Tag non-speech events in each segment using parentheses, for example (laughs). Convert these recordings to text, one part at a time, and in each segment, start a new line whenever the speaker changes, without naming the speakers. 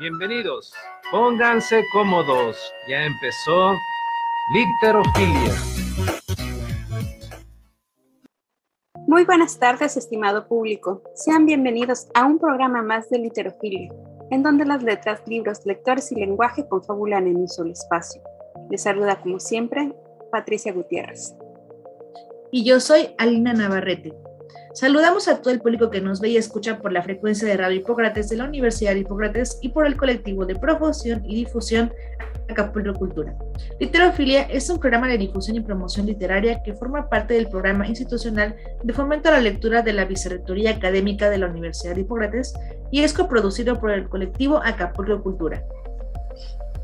Bienvenidos. Pónganse cómodos. Ya empezó Literofilia.
Muy buenas tardes, estimado público. Sean bienvenidos a un programa más de Literofilia, en donde las letras, libros, lectores y lenguaje confabulan en un solo espacio. Les saluda como siempre Patricia Gutiérrez.
Y yo soy Alina Navarrete. Saludamos a todo el público que nos ve y escucha por la frecuencia de Radio Hipócrates de la Universidad de Hipócrates y por el colectivo de promoción y difusión Acapulco Cultura. Literofilia es un programa de difusión y promoción literaria que forma parte del programa institucional de fomento a la lectura de la Vicerrectoría Académica de la Universidad de Hipócrates y es coproducido por el colectivo Acapulco Cultura.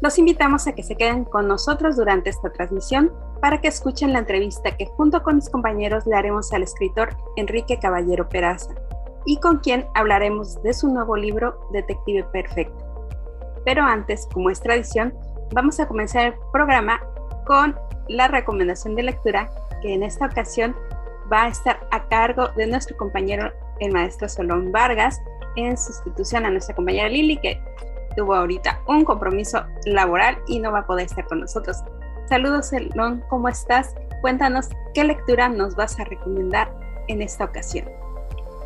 Los invitamos a que se queden con nosotros durante esta transmisión para que escuchen la entrevista que junto con mis compañeros le haremos al escritor Enrique Caballero Peraza y con quien hablaremos de su nuevo libro Detective Perfecto. Pero antes, como es tradición, vamos a comenzar el programa con la recomendación de lectura que en esta ocasión va a estar a cargo de nuestro compañero el maestro Solón Vargas en sustitución a nuestra compañera Lili que tuvo ahorita un compromiso laboral y no va a poder estar con nosotros. Saludos, Elon, ¿cómo estás? Cuéntanos qué lectura nos vas a recomendar en esta ocasión.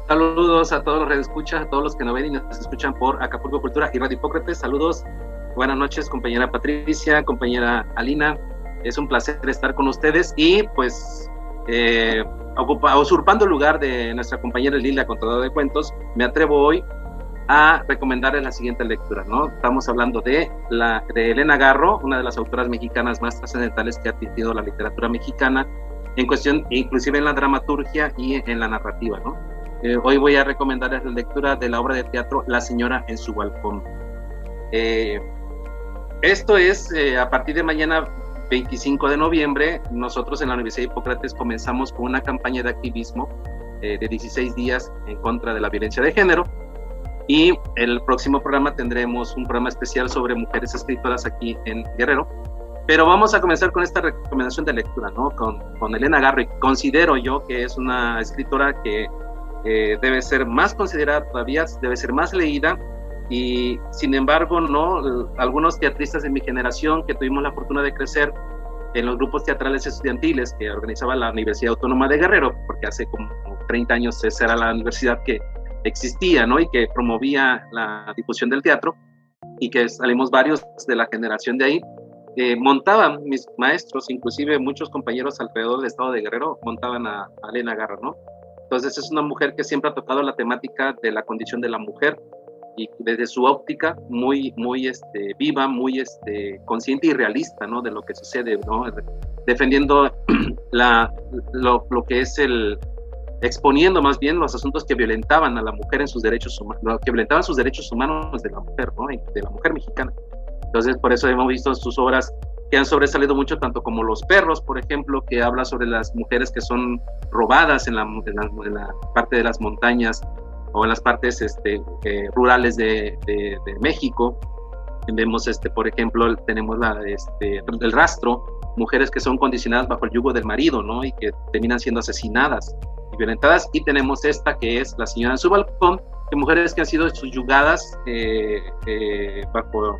Saludos a todos los que escuchan, a todos los que nos ven y nos escuchan por Acapulco Cultura y Radio Hipócrates. Saludos, buenas noches, compañera Patricia, compañera Alina. Es un placer estar con ustedes y pues eh, usurpando el lugar de nuestra compañera Lila, contadora de cuentos, me atrevo hoy a recomendarles la siguiente lectura, ¿no? Estamos hablando de, la, de Elena Garro, una de las autoras mexicanas más trascendentales que ha tenido la literatura mexicana, en cuestión, inclusive en la dramaturgia y en la narrativa, ¿no? Eh, hoy voy a recomendarles la lectura de la obra de teatro La señora en su balcón. Eh, esto es, eh, a partir de mañana 25 de noviembre, nosotros en la Universidad de Hipócrates comenzamos con una campaña de activismo de 16 días en contra de la violencia de género y el próximo programa tendremos un programa especial sobre mujeres escritoras aquí en Guerrero. Pero vamos a comenzar con esta recomendación de lectura, ¿no? Con, con Elena Garro. considero yo que es una escritora que eh, debe ser más considerada todavía, debe ser más leída. Y sin embargo, ¿no? Algunos teatristas de mi generación que tuvimos la fortuna de crecer en los grupos teatrales estudiantiles que organizaba la Universidad Autónoma de Guerrero, porque hace como 30 años esa era la universidad que existía, ¿no? Y que promovía la difusión del teatro y que salimos varios de la generación de ahí. Eh, montaban mis maestros, inclusive muchos compañeros alrededor del estado de Guerrero, montaban a, a Elena Garra, ¿no? Entonces es una mujer que siempre ha tocado la temática de la condición de la mujer y desde su óptica muy, muy este, viva, muy este, consciente y realista, ¿no? De lo que sucede, ¿no? Defendiendo (clears throat) la, lo, lo que es el, exponiendo más bien los asuntos que violentaban a la mujer en sus derechos humanos, que violentaban sus derechos humanos de la mujer, ¿no? de la mujer mexicana. Entonces, por eso hemos visto sus obras que han sobresalido mucho, tanto como Los Perros, por ejemplo, que habla sobre las mujeres que son robadas en la, parte de las montañas o en las partes este, eh, rurales de, de, de, México. Vemos, este, por ejemplo, tenemos la, este, el rastro, mujeres que son condicionadas bajo el yugo del marido, ¿no? Y que terminan siendo asesinadas violentadas y tenemos esta que es la señora en su balcón, de mujeres que han sido subyugadas eh, eh, bajo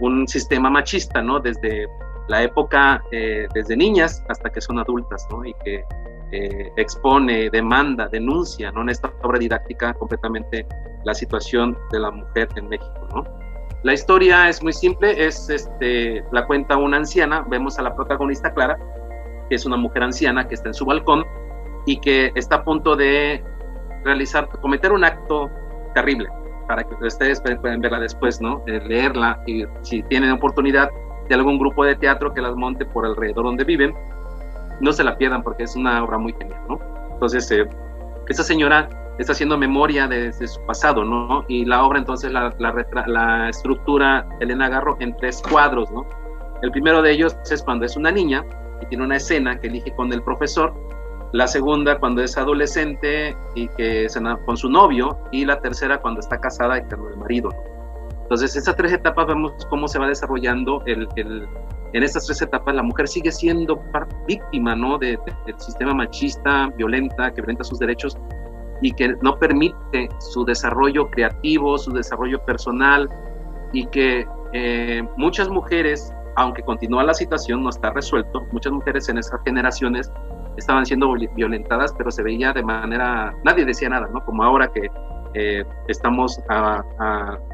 un sistema machista, ¿no? Desde la época, eh, desde niñas hasta que son adultas, ¿no? Y que expone, demanda, denuncia, ¿no? En esta obra didáctica completamente la situación de la mujer en México, ¿no? La historia es muy simple, es, este, la cuenta una anciana, vemos a la protagonista Clara, que es una mujer anciana que está en su balcón y que está a punto de realizar, cometer un acto terrible, para que ustedes pueden verla después, ¿no? leerla y si tienen oportunidad de algún grupo de teatro que las monte por alrededor donde viven, no se la pierdan porque es una obra muy genial, ¿no? Entonces, eh, señora está haciendo memoria de, su pasado, ¿no? Y la obra entonces la, la, la, estructura Elena Garro en tres cuadros, ¿no? El primero de ellos es cuando es una niña y tiene una escena que elige con el profesor la segunda cuando es adolescente y que es con su novio, y la tercera cuando está casada y con el marido. Entonces, esas tres etapas vemos cómo se va desarrollando el, el, en estas tres etapas la mujer sigue siendo víctima ¿no? De, del sistema machista, violenta, que violenta sus derechos y que no permite su desarrollo creativo, su desarrollo personal y que eh, muchas mujeres, aunque continúa la situación, no está resuelto, muchas mujeres en esas generaciones estaban siendo violentadas, pero se veía de manera, nadie decía nada, ¿no? Como ahora que eh, estamos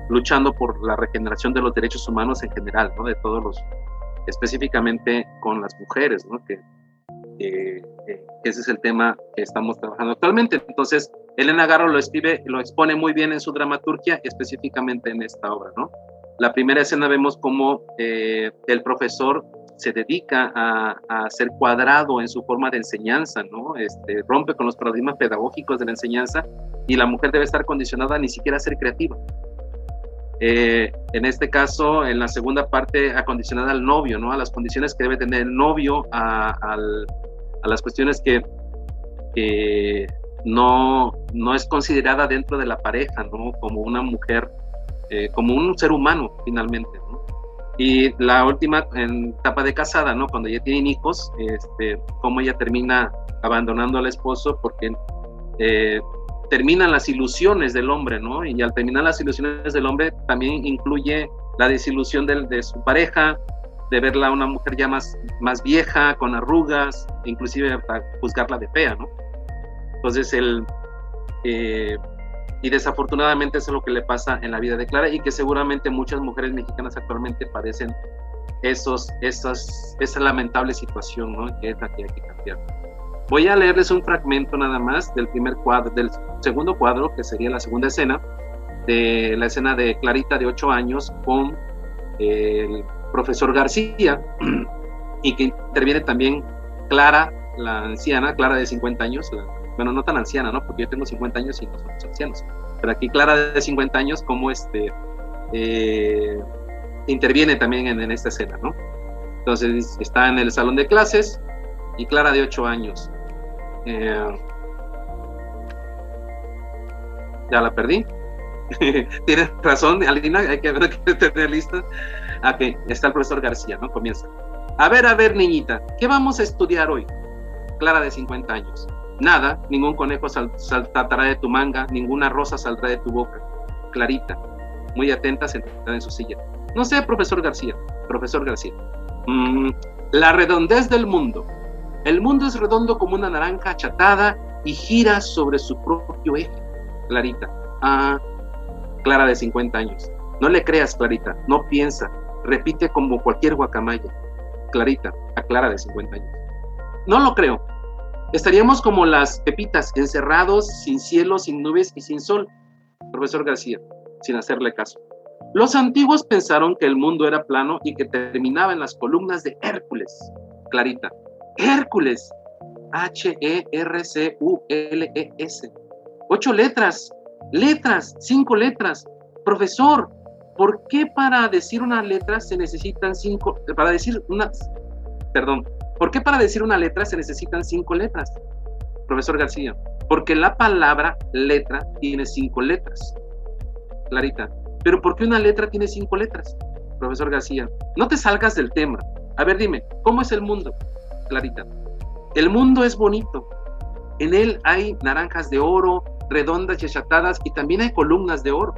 luchando por la regeneración de los derechos humanos en general, ¿no? De todos los, específicamente con las mujeres, ¿no? Que, ese es el tema que estamos trabajando actualmente. Entonces, Elena Garro lo escribe, lo expone muy bien en su dramaturgia, específicamente en esta obra, ¿no? La primera escena vemos cómo eh, el profesor se dedica a, a, ser cuadrado en su forma de enseñanza, ¿no? Este, rompe con los paradigmas pedagógicos de la enseñanza y la mujer debe estar condicionada a ni siquiera a ser creativa. Eh, en este caso, en la segunda parte, acondicionada al novio, ¿no? A las condiciones que debe tener el novio, a, a las cuestiones que, que no, no es considerada dentro de la pareja, ¿no? Como una mujer, eh, como un ser humano, finalmente. Y la última en etapa de casada, ¿no? Cuando ya tienen hijos, este, cómo ella termina abandonando al esposo porque eh, terminan las ilusiones del hombre, ¿no? Y al terminar las ilusiones del hombre también incluye la desilusión de, de su pareja, de verla una mujer ya más, más vieja, con arrugas, inclusive para juzgarla de fea, ¿no? Entonces, el, eh, y desafortunadamente eso es lo que le pasa en la vida de Clara y que seguramente muchas mujeres mexicanas actualmente padecen esos, esas, esa lamentable situación, ¿no? Que es la hay que cambiar. Voy a leerles un fragmento nada más del primer cuadro, del segundo cuadro, que sería la segunda escena, de la escena de Clarita de 8 años con el profesor García (clears throat) y que interviene también Clara, la anciana, Clara de 50 años, la bueno, no tan anciana, ¿no? Porque yo tengo 50 años y no somos ancianos. Pero aquí Clara de 50 años, como este, eh, interviene también en, esta escena, ¿no? Entonces está en el salón de clases y Clara de 8 años. Eh, ya la perdí. (laughs) Tienes razón, Alina, hay que, (laughs) que tener lista. Ok, está el profesor García, ¿no? Comienza. A ver, a ver, niñita, ¿qué vamos a estudiar hoy? Clara de 50 años. Nada, ningún conejo saltará de tu manga, ninguna rosa saldrá de tu boca. Clarita, muy atenta, sentada en su silla. No sé, profesor García, profesor García. Mm, la redondez del mundo. El mundo es redondo como una naranja achatada y gira sobre su propio eje. Clarita. Ah, Clara de 50 años. No le creas, Clarita, no piensa. Repite como cualquier guacamaya. Clarita, a Clara de 50 años. No lo creo. Estaríamos como las pepitas, encerrados, sin cielo, sin nubes y sin sol. Profesor García, sin hacerle caso. Los antiguos pensaron que el mundo era plano y que terminaba en las columnas de Hércules. Clarita, Hércules. H-E-R-C-U-L-E-S. Ocho letras, letras, cinco letras. Profesor, ¿por qué para decir una letra se necesitan cinco, para decir una, perdón, ¿Por qué para decir una letra se necesitan cinco letras? Profesor García, porque la palabra letra tiene cinco letras. Clarita, pero ¿por qué una letra tiene cinco letras? Profesor García, no te salgas del tema. A ver, dime, ¿cómo es el mundo? Clarita, el mundo es bonito. En él hay naranjas de oro, redondas y achatadas, y también hay columnas de oro.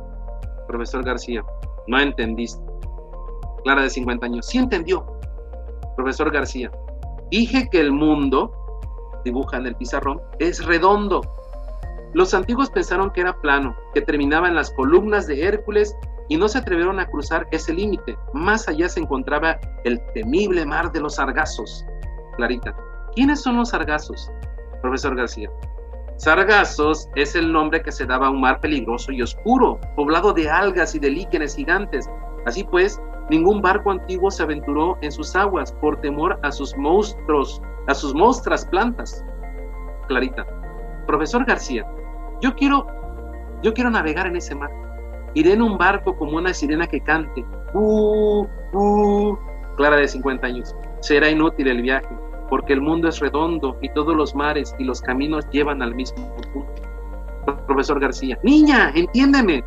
Profesor García, no entendiste. Clara de 50 años, sí entendió. Profesor García, Dije que el mundo, dibuja en el pizarrón, es redondo. Los antiguos pensaron que era plano, que terminaba en las columnas de Hércules y no se atrevieron a cruzar ese límite. Más allá se encontraba el temible mar de los sargazos. Clarita, ¿quiénes son los sargazos? Profesor García. Sargazos es el nombre que se daba a un mar peligroso y oscuro, poblado de algas y de líquenes gigantes. Así pues, Ningún barco antiguo se aventuró en sus aguas por temor a sus monstruos, a sus monstras plantas. Clarita, profesor García, yo quiero, yo quiero navegar en ese mar. Iré en un barco como una sirena que cante. Uh, uh. Clara de 50 años. Será inútil el viaje, porque el mundo es redondo y todos los mares y los caminos llevan al mismo punto. Profesor García, niña, entiéndeme,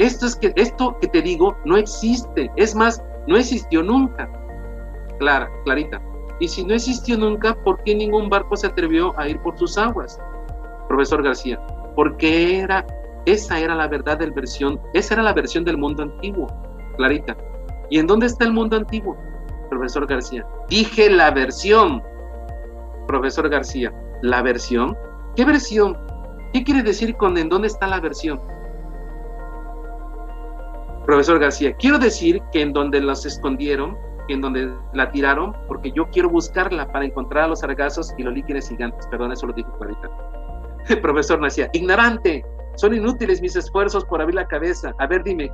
esto, es que, esto que te digo no existe. Es más, no existió nunca. Clara, Clarita. Y si no existió nunca, ¿por qué ningún barco se atrevió a ir por sus aguas? Profesor García, porque era, esa era la verdad del versión, esa era la versión del mundo antiguo. Clarita. ¿Y en dónde está el mundo antiguo, profesor García? Dije la versión, profesor García. ¿La versión? ¿Qué versión? ¿Qué quiere decir con en dónde está la versión? Profesor García, quiero decir que en donde los escondieron, en donde la tiraron, porque yo quiero buscarla para encontrar a los sargazos y los líquidos gigantes. Perdón, eso lo dijo Clarita. (laughs) Profesor García, ignorante, son inútiles mis esfuerzos por abrir la cabeza. A ver, dime,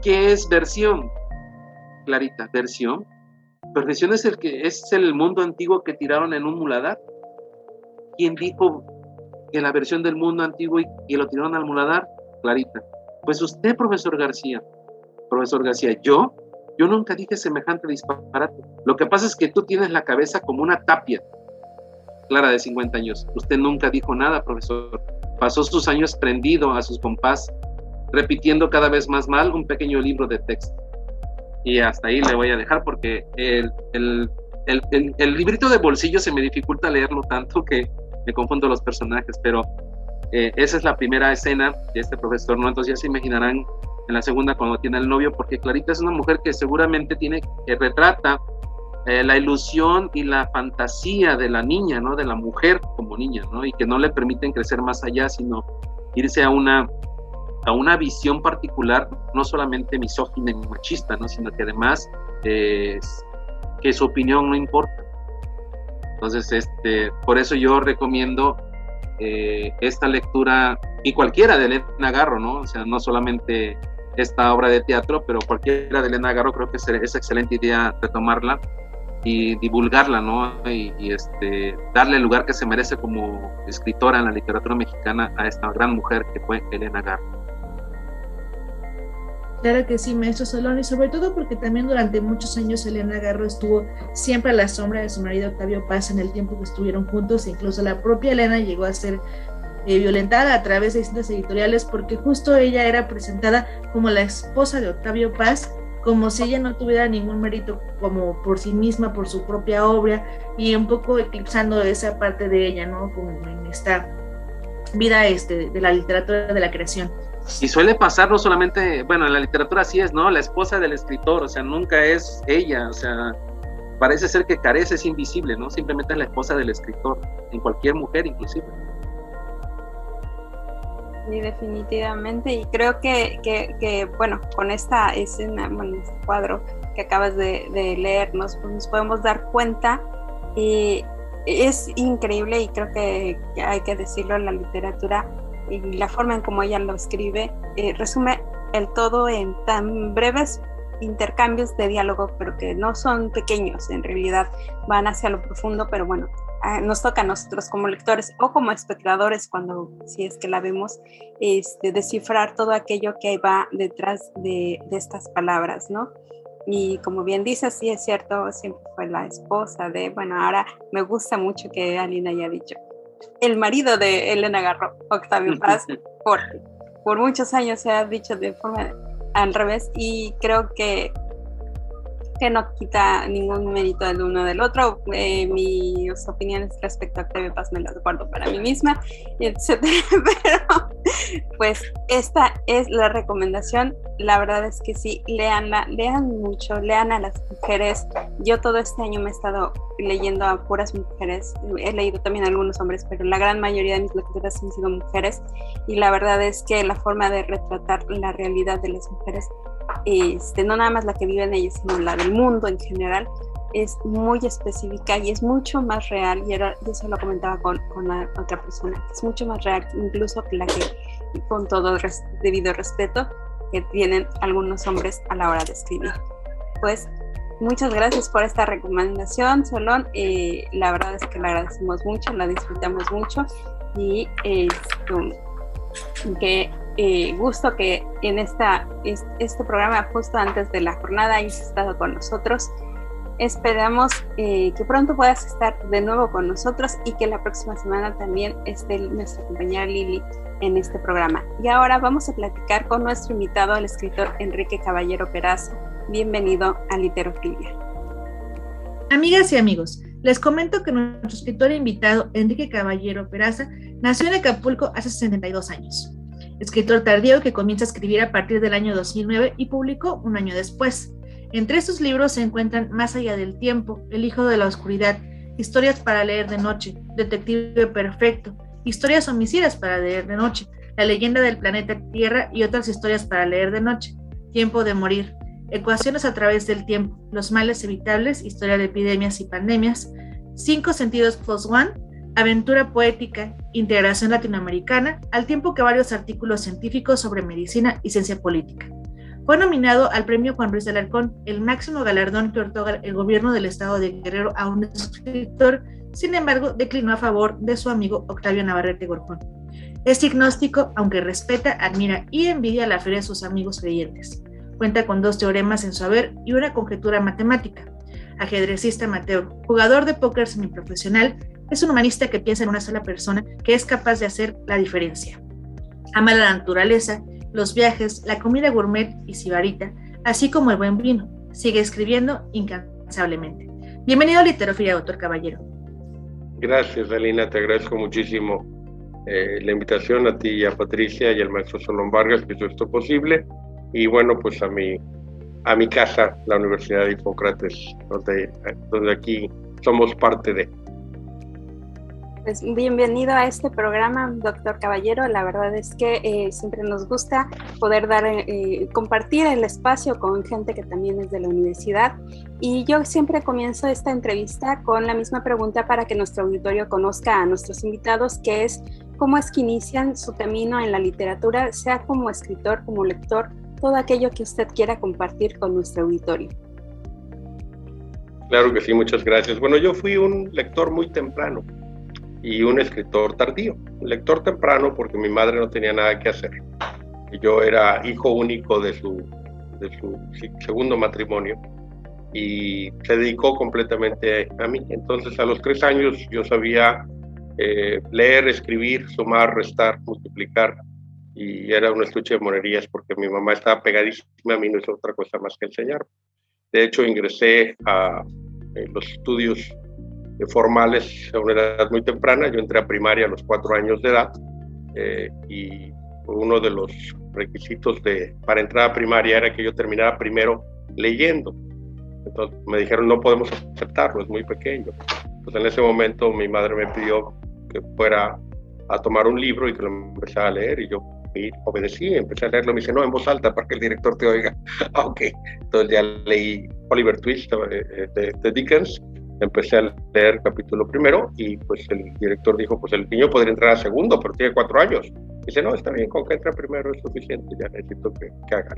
¿qué es versión? Clarita, versión. Versión es el que es el mundo antiguo que tiraron en un muladar. ¿Quién dijo que la versión del mundo antiguo y lo tiraron al muladar? Clarita. Pues usted, profesor García. Profesor García, yo, yo nunca dije semejante disparate. Lo que pasa es que tú tienes la cabeza como una tapia. Clara de 50 años. Usted nunca dijo nada, profesor. Pasó sus años prendido a sus compás, repitiendo cada vez más mal un pequeño libro de texto. Y hasta ahí le voy a dejar porque el, el, el, el librito de bolsillo se me dificulta leerlo tanto que me confundo los personajes, pero eh, esa es la primera escena de este profesor, ¿no? Entonces ya se imaginarán en la segunda cuando tiene el novio, porque Clarita es una mujer que seguramente tiene, que retrata eh, la ilusión y la fantasía de la niña, ¿no? De la mujer como niña, ¿no? Y que no le permiten crecer más allá, sino irse a una a una visión particular, no solamente misógina y machista, ¿no? sino que además eh, que su opinión no importa. Entonces, este, por eso yo recomiendo eh, esta lectura y cualquiera de Elena Garro, ¿no? O sea, no solamente esta obra de teatro, pero cualquiera de Elena Garro creo que es, es excelente idea retomarla y divulgarla, ¿no? Y, y, este, darle el lugar que se merece como escritora en la literatura mexicana a esta gran mujer que fue Elena Garro.
Claro que sí, maestro Solón, y sobre todo porque también durante muchos años Elena Garro estuvo siempre a la sombra de su marido Octavio Paz en el tiempo que estuvieron juntos, e incluso la propia Elena llegó a ser eh, violentada a través de distintas editoriales porque justo ella era presentada como la esposa de Octavio Paz, como si ella no tuviera ningún mérito como por sí misma, por su propia obra, y un poco eclipsando esa parte de ella, ¿no? Como en esta vida este, de la literatura de la creación.
Y suele pasar no solamente, bueno, en la literatura así es, ¿no? La esposa del escritor, o sea, nunca es ella, o sea, parece ser que carece, es invisible, ¿no? Simplemente es la esposa del escritor, en cualquier mujer inclusive.
Sí, definitivamente, y creo que, que, que bueno, con esta escena, bueno, este cuadro que acabas de, de leer, nos, nos, podemos dar cuenta y es increíble y creo que, que hay que decirlo en la literatura y la forma en cómo ella lo escribe eh, resume el todo en tan breves intercambios de diálogo, pero que no son pequeños, en realidad van hacia lo profundo, pero bueno, nos toca a nosotros como lectores o como espectadores, cuando si es que la vemos, este, descifrar todo aquello que va detrás de, de estas palabras, ¿no? Y como bien dice, sí es cierto, siempre fue la esposa de, bueno, ahora me gusta mucho que Alina haya dicho, el marido de Elena Garro, Octavio Paz, (laughs) por, por muchos años se ha dicho de forma al revés y creo que que no quita ningún mérito del uno del otro. Eh, mis opiniones respecto a Octavio Paz me las guardo para mí misma, etcétera. (laughs) Pero pues esta es la recomendación. La verdad es que sí, leanla, lean mucho, lean a las mujeres. Yo todo este año me he estado leyendo a puras mujeres. He leído también a algunos hombres, pero la gran mayoría de mis lecturas han sido mujeres. Y la verdad es que la forma de retratar la realidad de las mujeres este, no nada más la que viven ellos, sino la del mundo en general, es muy específica y es mucho más real, y era, eso lo comentaba con, con otra persona, es mucho más real incluso que la que, con todo res, debido respeto, que tienen algunos hombres a la hora de escribir. Pues muchas gracias por esta recomendación, Solón. Eh, la verdad es que la agradecemos mucho, la disfrutamos mucho y eh, que eh, gusto que en este programa, justo antes de la jornada, hayas estado con nosotros. Esperamos eh, que pronto puedas estar de nuevo con nosotros y que la próxima semana también esté nuestra compañera Lili en este programa. Y ahora vamos a platicar con nuestro invitado, el escritor Enrique Caballero Peraza. Bienvenido a Literofilia.
Amigas y amigos, les comento que nuestro escritor invitado, Enrique Caballero Peraza, nació en Acapulco hace 72 años. Escritor tardío que comienza a escribir a partir del año 2009 y publicó un año después. Entre sus libros se encuentran Más allá del tiempo, El hijo de la oscuridad, Historias para leer de noche, Detective perfecto, Historias homicidas para leer de noche, La leyenda del planeta Tierra y otras historias para leer de noche, Tiempo de morir, Ecuaciones a través del tiempo, Los males evitables, Historia de epidemias y pandemias, Cinco sentidos plus one, Aventura poética, integración latinoamericana, al tiempo que varios artículos científicos sobre medicina y ciencia política. Fue nominado al premio Juan Ruiz de Alarcón, el máximo galardón que otorga el gobierno del estado de Guerrero a un escritor, sin embargo, declinó a favor de su amigo Octavio Navarrete Gorjón. Es agnóstico, aunque respeta, admira y envidia la fe de sus amigos creyentes. Cuenta con dos teoremas en su haber y una conjetura matemática. Ajedrecista amateur, jugador de póker semiprofesional, es un humanista que piensa en una sola persona que es capaz de hacer la diferencia. Ama la naturaleza, los viajes, la comida gourmet y sibarita, así como el buen vino. Sigue escribiendo incansablemente. Bienvenido a Literofilia, doctor Caballero.
Gracias, Alina, te agradezco muchísimo eh, la invitación a ti y a Patricia y al maestro Solón Vargas que hizo esto posible. Y bueno, pues a mi, a mi casa, la Universidad de Hipócrates, donde, donde aquí somos parte de.
Pues bienvenido a este programa, doctor Caballero. La verdad es que eh, siempre nos gusta poder dar, eh, compartir el espacio con gente que también es de la universidad. Y yo siempre comienzo esta entrevista con la misma pregunta para que nuestro auditorio conozca a nuestros invitados, que es cómo es que inician su camino en la literatura, sea como escritor, como lector, todo aquello que usted quiera compartir con nuestro auditorio.
Claro que sí, muchas gracias. Bueno, yo fui un lector muy temprano y un escritor tardío. Un lector temprano porque mi madre no tenía nada que hacer. Yo era hijo único de su, de su segundo matrimonio y se dedicó completamente a mí. Entonces a los tres años yo sabía eh, leer, escribir, sumar, restar, multiplicar y era una estuche de monerías porque mi mamá estaba pegadísima a mí, no es otra cosa más que enseñar. De hecho, ingresé a eh, los estudios formales a una edad muy temprana. Yo entré a primaria a los cuatro años de edad eh, y uno de los requisitos de, para entrar a primaria era que yo terminara primero leyendo. Entonces me dijeron, no podemos aceptarlo, es muy pequeño. Entonces en ese momento mi madre me pidió que fuera a tomar un libro y que lo empezara a leer y yo obedecí, empecé a leerlo, me dice, no, en voz alta para que el director te oiga. (laughs) Ok, entonces ya leí Oliver Twist eh, de, de Dickens empecé a leer capítulo primero y pues el director dijo, pues el niño podría entrar a segundo, pero tiene cuatro años. Dice, no, está bien, con que entre primero es suficiente, ya necesito que, que haga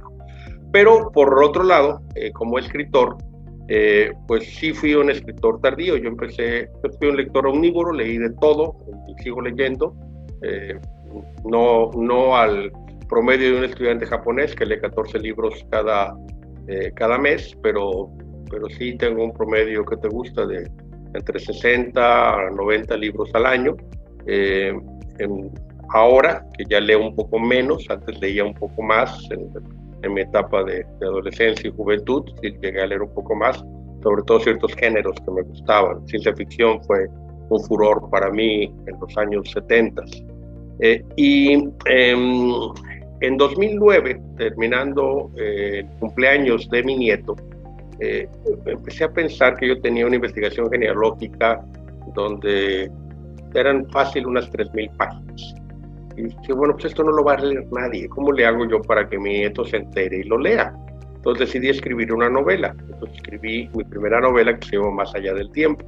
Pero por otro lado, eh, como escritor, eh, pues sí fui un escritor tardío. Yo empecé, yo fui un lector omnívoro, leí de todo y sigo leyendo. Eh, no, no al promedio de un estudiante japonés que lee 14 libros cada, cada mes, pero pero sí tengo un promedio que te gusta de entre 60 a 90 libros al año. Eh, ahora, que ya leo un poco menos, antes leía un poco más en, mi etapa de, adolescencia y juventud, sí llegué a leer un poco más, sobre todo ciertos géneros que me gustaban. Ciencia ficción fue un furor para mí en los años 70. Eh, y em, en 2009, terminando eh, el cumpleaños de mi nieto, eh, empecé a pensar que yo tenía una investigación genealógica donde eran fácil unas 3.000 páginas. Y dije, bueno, pues esto no lo va a leer nadie. ¿Cómo le hago yo para que mi nieto se entere y lo lea? Entonces decidí escribir una novela. Entonces escribí mi primera novela que se llama Más allá del tiempo.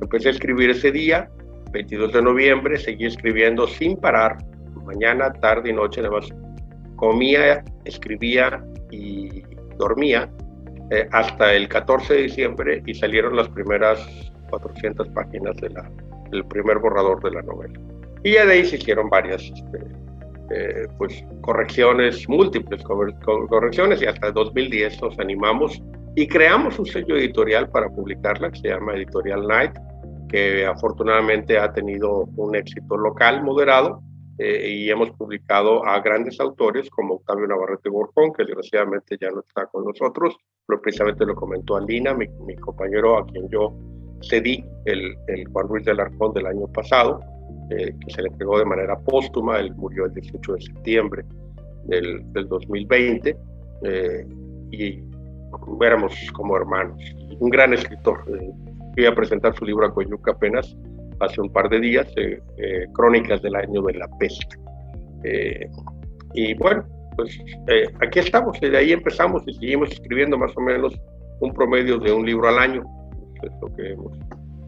Empecé a escribir ese día, 22 de noviembre, seguí escribiendo sin parar, mañana, tarde y noche, además comía, escribía y dormía eh, hasta el 14 de diciembre y salieron las primeras 400 páginas del primer borrador de la novela. Y ya de ahí se hicieron varias este, eh, pues, correcciones, múltiples correcciones, y hasta 2010 nos animamos y creamos un sello editorial para publicarla que se llama Editorial Night, que afortunadamente ha tenido un éxito local moderado eh, y hemos publicado a grandes autores como Octavio Navarrete Borjón, que desgraciadamente ya no está con nosotros, pero precisamente lo comentó Alina, mi, compañero a quien yo cedí el, el Juan Ruiz del Arcón del año pasado. que se le entregó de manera póstuma, él murió el 18 de septiembre del, del 2020, y éramos como hermanos. Un gran escritor. fui a presentar su libro a Coyuca apenas hace un par de días, Crónicas del año de la peste. y bueno, pues eh, aquí estamos, y de ahí empezamos y seguimos escribiendo más o menos un promedio de un libro al año. Es lo que hemos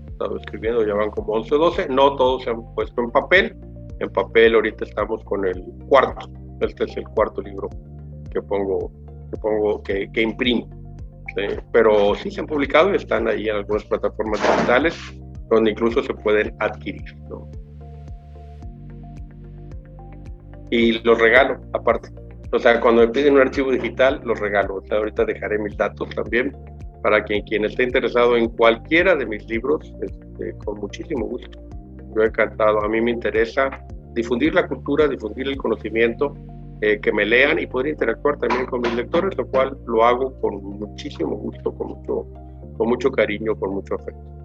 estado escribiendo, ya van como 11 o 12, no todos se han puesto en papel, en papel ahorita estamos con el cuarto, este es el cuarto libro que pongo, que, pongo, que, que imprimo. Pero sí se han publicado y están ahí en algunas plataformas digitales donde incluso se pueden adquirir. Y los regalo aparte. O sea, cuando me piden un archivo digital, los regalo. O sea, ahorita dejaré mis datos también para quien, quien esté interesado en cualquiera de mis libros, este, con muchísimo gusto. Yo he encantado. A mí me interesa difundir la cultura, difundir el conocimiento, eh, que me lean y poder interactuar también con mis lectores, lo cual lo hago con muchísimo gusto, con mucho, con mucho cariño, con mucho afecto.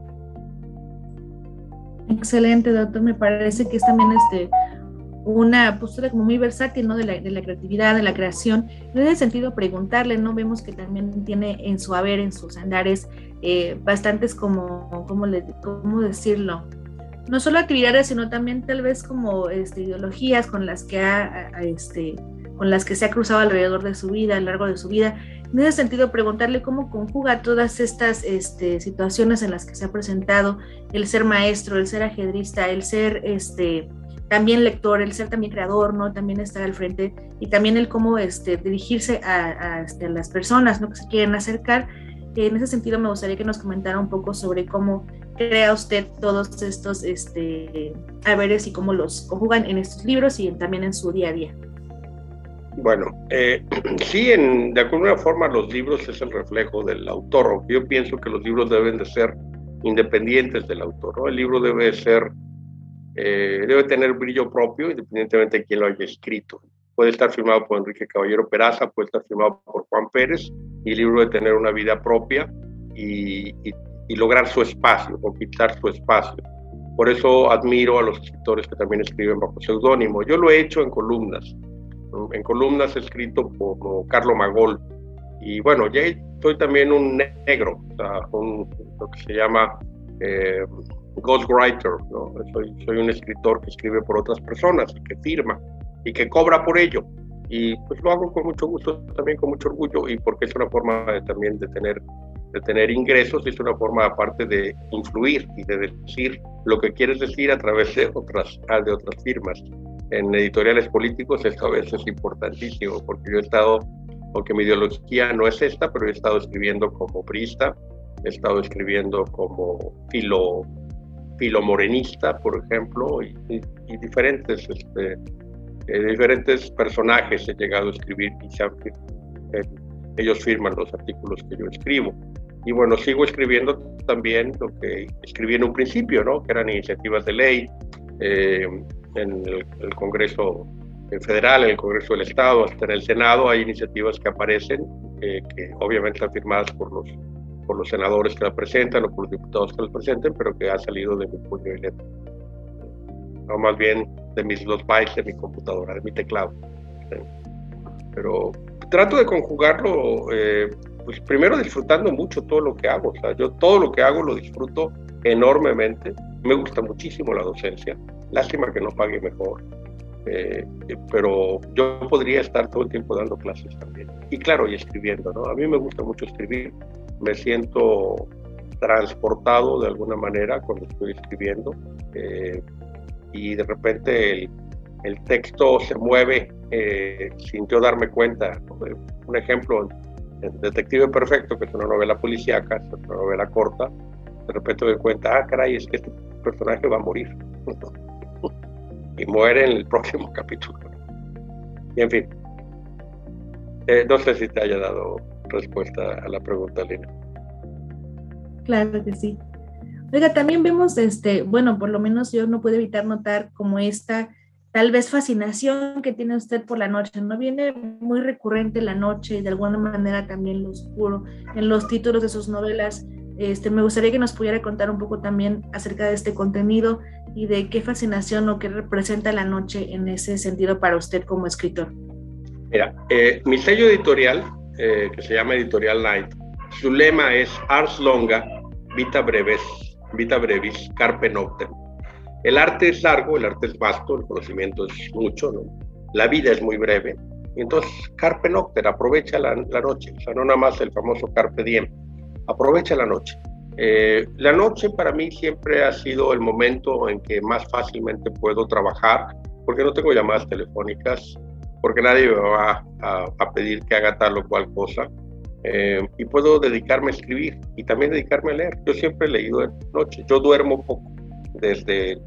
Excelente, doctor. Me parece que es también este una postura como muy versátil, ¿no? De la, de la, creatividad, de la creación. En ese sentido, preguntarle, ¿no? Vemos que también tiene en su haber, en sus andares, eh, bastantes como, ¿cómo, le, ¿cómo decirlo? No solo actividades, sino también tal vez como este, ideologías con las que ha, este, con las que se ha cruzado alrededor de su vida, a lo largo de su vida. En ese sentido, preguntarle cómo conjuga todas estas este, situaciones en las que se ha presentado, el ser maestro, el ser ajedrista, el ser este, también lector, el ser también creador, ¿no? También estar al frente y también el cómo este, dirigirse a, las personas, ¿no? Que se quieren acercar. En ese sentido, me gustaría que nos comentara un poco sobre cómo crea usted todos estos haberes y cómo los conjugan en estos libros y también en su día a día.
Bueno, eh, (clears throat) sí, de alguna forma los libros es el reflejo del autor. Yo pienso que los libros deben de ser independientes del autor. ¿no? El libro debe ser eh, debe tener brillo propio, independientemente de quién lo haya escrito. Puede estar firmado por Enrique Caballero Peraza, puede estar firmado por Juan Pérez, y el libro debe tener una vida propia y, lograr su espacio, conquistar su espacio. Por eso admiro a los escritores que también escriben bajo seudónimo. Yo lo he hecho en columnas. En columnas escrito por Carlo Magol. Y bueno, ya soy también un negro, o sea, un, lo que se llama eh, ghostwriter, ¿no? Soy, soy un escritor que escribe por otras personas y que firma y que cobra por ello. Y pues lo hago con mucho gusto, también con mucho orgullo y porque es una forma de, también de tener, de tener ingresos es una forma aparte de influir y de decir lo que quieres decir a través de otras, de otras firmas. En editoriales políticos esto a veces es importantísimo porque yo he estado, aunque mi ideología no es esta, pero he estado escribiendo como priista, he estado escribiendo como filo filomorenista, por ejemplo, y, diferentes, este, eh, diferentes personajes he llegado a escribir y eh, ellos firman los artículos que yo escribo. Y bueno, sigo escribiendo también lo que escribí en un principio, ¿no? que eran iniciativas de ley eh, en el, Congreso Federal, en el Congreso del Estado, hasta en el Senado hay iniciativas que aparecen, que obviamente están firmadas por los por los senadores que la presentan o por los diputados que la presenten, pero que ha salido de mi puño y letra. No más bien de mis los bytes de mi computadora, de mi teclado. Pero trato de conjugarlo, eh, pues primero disfrutando mucho todo lo que hago. O sea, yo todo lo que hago lo disfruto enormemente. Me gusta muchísimo la docencia. Lástima que no pague mejor. Eh, pero yo podría estar todo el tiempo dando clases también. Y claro, y escribiendo, ¿no? A mí me gusta mucho escribir me siento transportado de alguna manera cuando estoy escribiendo eh, y de repente el, el, texto se mueve eh, sin yo darme cuenta. Un ejemplo, Detective Perfecto, que es una novela policíaca, es una novela corta, de repente me cuenta, ah, caray, es que este personaje va a morir. (laughs) y muere en el próximo (laughs) capítulo. Y en fin, eh, no sé si te haya dado respuesta a la pregunta, Lina.
Claro que sí. Oiga, también vemos, este, bueno, por lo menos yo no puedo evitar notar como esta tal vez fascinación que tiene usted por la noche, ¿no? Viene muy recurrente la noche y de alguna manera también lo oscuro en los títulos de sus novelas. Este, me gustaría que nos pudiera contar un poco también acerca de este contenido y de qué fascinación o qué representa la noche en ese sentido para usted como escritor.
Mira, eh, mi sello editorial, eh, que se llama Editorial Night, su lema es Ars Longa, Vita Brevis, Vita Brevis, Carpe Noctem. El arte es largo, el arte es vasto, el conocimiento es mucho, ¿no? la vida es muy breve. Entonces, Carpe Noctem, aprovecha la, la noche, o sea, no nada más el famoso Carpe Diem, aprovecha la noche. Eh, la noche para mí siempre ha sido el momento en que más fácilmente puedo trabajar, porque no tengo llamadas telefónicas, porque nadie me va a, pedir que haga tal o cual cosa. Eh, y puedo dedicarme a escribir y también dedicarme a leer. Yo siempre he leído de noche. Yo duermo poco. Desde,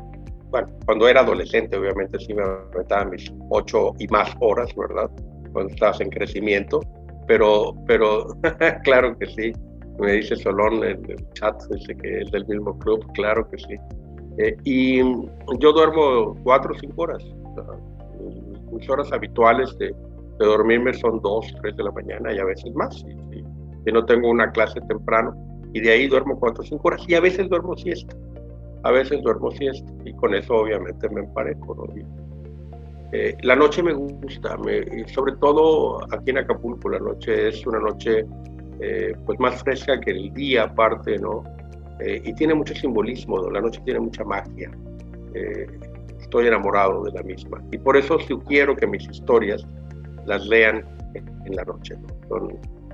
bueno, cuando era adolescente, obviamente sí me aventaba mis ocho y más horas, ¿verdad? Cuando estás en crecimiento. Pero, pero (laughs) claro que sí. Me dice Solón en el chat, dice que es del mismo club, claro que sí. Eh, y yo duermo cuatro o cinco horas mis horas habituales de, dormirme son dos, tres de la mañana y a veces más. Si, no tengo una clase temprano y de ahí duermo cuatro o cinco horas y a veces duermo siesta. A veces duermo siesta y con eso obviamente me emparejo. ¿no? Eh, la noche me gusta, me, sobre todo aquí en Acapulco, la noche es una noche eh, pues más fresca que el día aparte, ¿no? Eh, y tiene mucho simbolismo, la noche tiene mucha magia estoy enamorado de la misma. Y por eso si quiero que mis historias las lean en, la noche.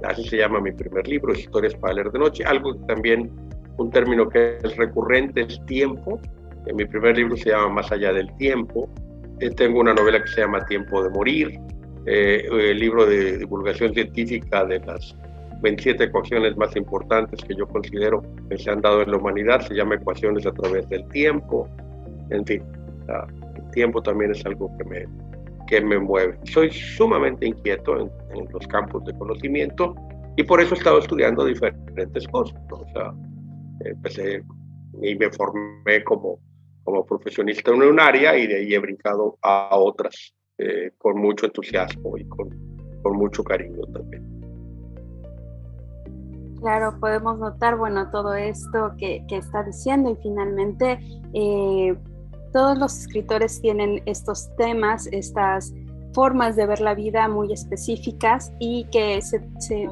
así se llama mi primer libro, Historias para leer de noche. Algo que también, un término que es recurrente es tiempo. En mi primer libro se llama Más allá del tiempo. Eh, tengo una novela que se llama Tiempo de morir. Eh, el libro de divulgación científica de las 27 ecuaciones más importantes que yo considero que se han dado en la humanidad, se llama Ecuaciones a través del tiempo. En fin, el tiempo también es algo que me, que me mueve. Soy sumamente inquieto en, los campos de conocimiento y por eso he estado estudiando diferentes cosas. O sea, empecé y me formé como, como profesionista en un área y de ahí he brincado a otras eh, con mucho entusiasmo y con, con mucho cariño también.
Claro, podemos notar, bueno, todo esto que, está diciendo y finalmente eh, todos los escritores tienen estos temas, estas formas de ver la vida muy específicas y que se,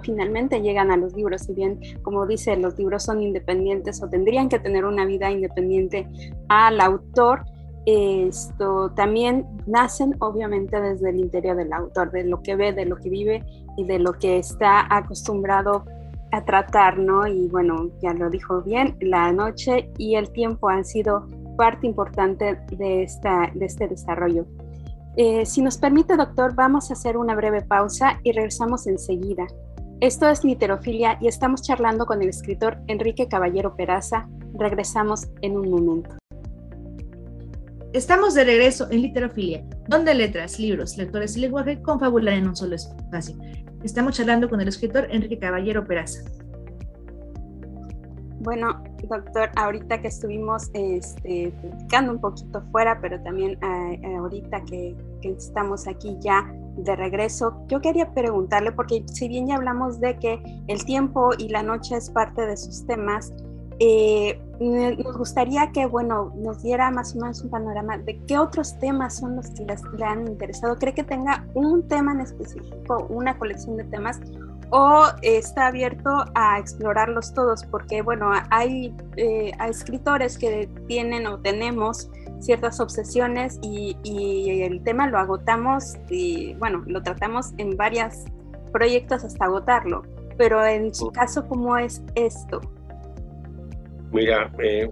finalmente llegan a los libros. Si bien, como dice, los libros son independientes o tendrían que tener una vida independiente al autor, esto también nacen obviamente desde el interior del autor, de lo que ve, de lo que vive y de lo que está acostumbrado a tratar, ¿no? Y bueno, ya lo dijo bien, la noche y el tiempo han sido parte importante de, esta, de este desarrollo. Eh, si nos permite, doctor, vamos a hacer una breve pausa y regresamos enseguida. Esto es Literofilia y estamos charlando con el escritor Enrique Caballero Peraza. Regresamos en un momento.
Estamos de regreso en Literofilia, donde letras, libros, lectores y lenguaje confabulan en un solo espacio. Estamos charlando con el escritor Enrique Caballero Peraza.
Bueno, doctor, ahorita que estuvimos este, platicando un poquito fuera, pero también eh, eh, ahorita que, estamos aquí ya de regreso, yo quería preguntarle, porque si bien ya hablamos de que el tiempo y la noche es parte de sus temas, eh, nos gustaría que, bueno, nos diera más o menos un panorama de qué otros temas son los que le han interesado. ¿Cree que tenga un tema en específico, una colección de temas, o está abierto a explorarlos todos, porque bueno, hay, eh, escritores que tienen o tenemos ciertas obsesiones y, el tema lo agotamos y bueno, lo tratamos en varios proyectos hasta agotarlo, pero en su caso, ¿cómo es esto?
Mira, eh,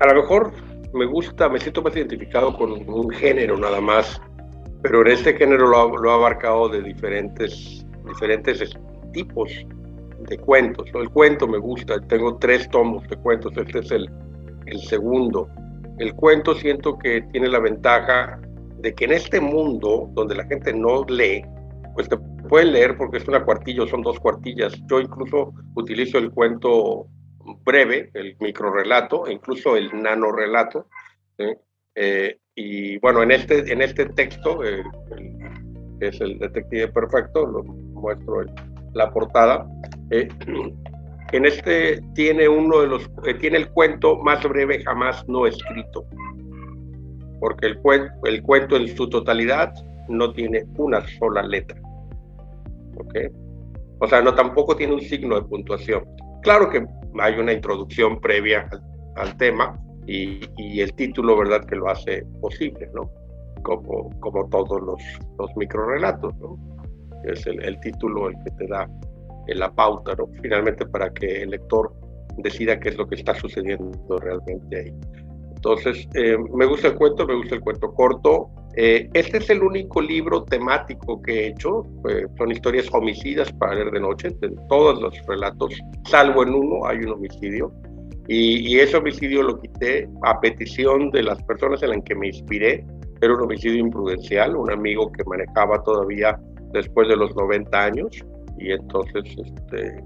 a lo mejor me gusta, me siento más identificado con un género nada más pero en este género lo ha, abarcado de diferentes, diferentes tipos de cuentos. El cuento me gusta, tengo tres tomos de cuentos, este es el, el segundo. El cuento siento que tiene la ventaja de que en este mundo donde la gente no lee, pues te pueden leer porque es una cuartilla, son dos cuartillas. Yo incluso utilizo el cuento breve, el microrelato, e incluso el nanorelato. Eh, y bueno, en este, en este texto, eh, es el detective perfecto, lo muestro en la portada, eh, (clears throat) en este tiene uno de los, eh, tiene el cuento más breve jamás no escrito, porque el, el cuento en su totalidad no tiene una sola letra. ¿Ok? O sea, no tampoco tiene un signo de puntuación. Claro que hay una introducción previa al, tema y, el título, ¿verdad?, que lo hace posible, ¿no? Como, todos los, los microrelatos, ¿no? Es el, título el que te da la pauta, ¿no? Finalmente para que el lector decida qué es lo que está sucediendo realmente ahí. Entonces, eh, me gusta el cuento, me gusta el cuento corto. Eh, este es el único libro temático que he hecho. Eh, son historias homicidas para leer de noche. En todos los relatos, salvo en uno, hay un homicidio. Y, y, ese homicidio lo quité a petición de las personas en las que me inspiré. Era un homicidio imprudencial, un amigo que manejaba todavía después de los 90 años y entonces este,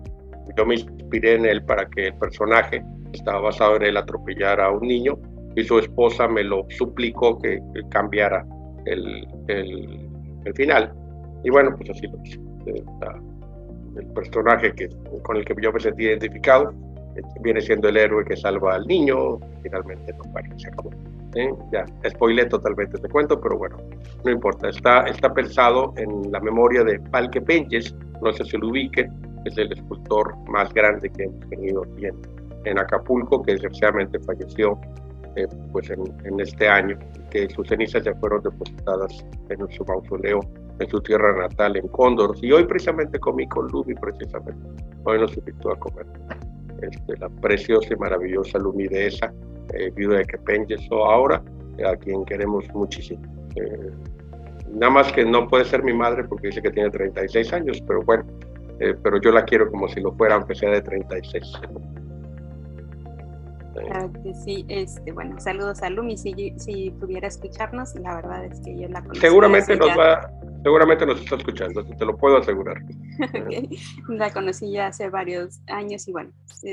yo me inspiré en él para que el personaje estaba basado en él atropellar a un niño y su esposa me lo suplicó que, cambiara el, el, el, final. Y bueno, pues así lo hice. El personaje que, con el que yo me sentí identificado este, viene siendo el héroe que salva al niño, finalmente no parece ¿eh? Ya, spoilé totalmente este cuento, pero bueno, no importa. Está, está pensado en la memoria de Palque Penches, no sé si lo ubique, es el escultor más grande que hemos tenido aquí en, Acapulco, que desgraciadamente falleció eh, pues en, este año, que sus cenizas ya fueron depositadas en su mausoleo en su tierra natal, en Cóndor. Y hoy precisamente comí con Lumi, precisamente. Hoy nos invitó a comer este, la preciosa y maravillosa Lumi de esa eh, viuda de Kepenyeso ahora, a quien queremos muchísimo. Eh, nada más que no puede ser mi madre porque dice que tiene 36 años, pero bueno, eh, pero yo la quiero como si lo fuera, aunque sea de 36.
Claro que sí, este, bueno, saludos a Lumi, si, si pudiera escucharnos, la verdad es que yo la conozco.
Seguramente nos va, seguramente nos está escuchando, te lo puedo asegurar. (laughs)
La conocí ya hace varios años y bueno,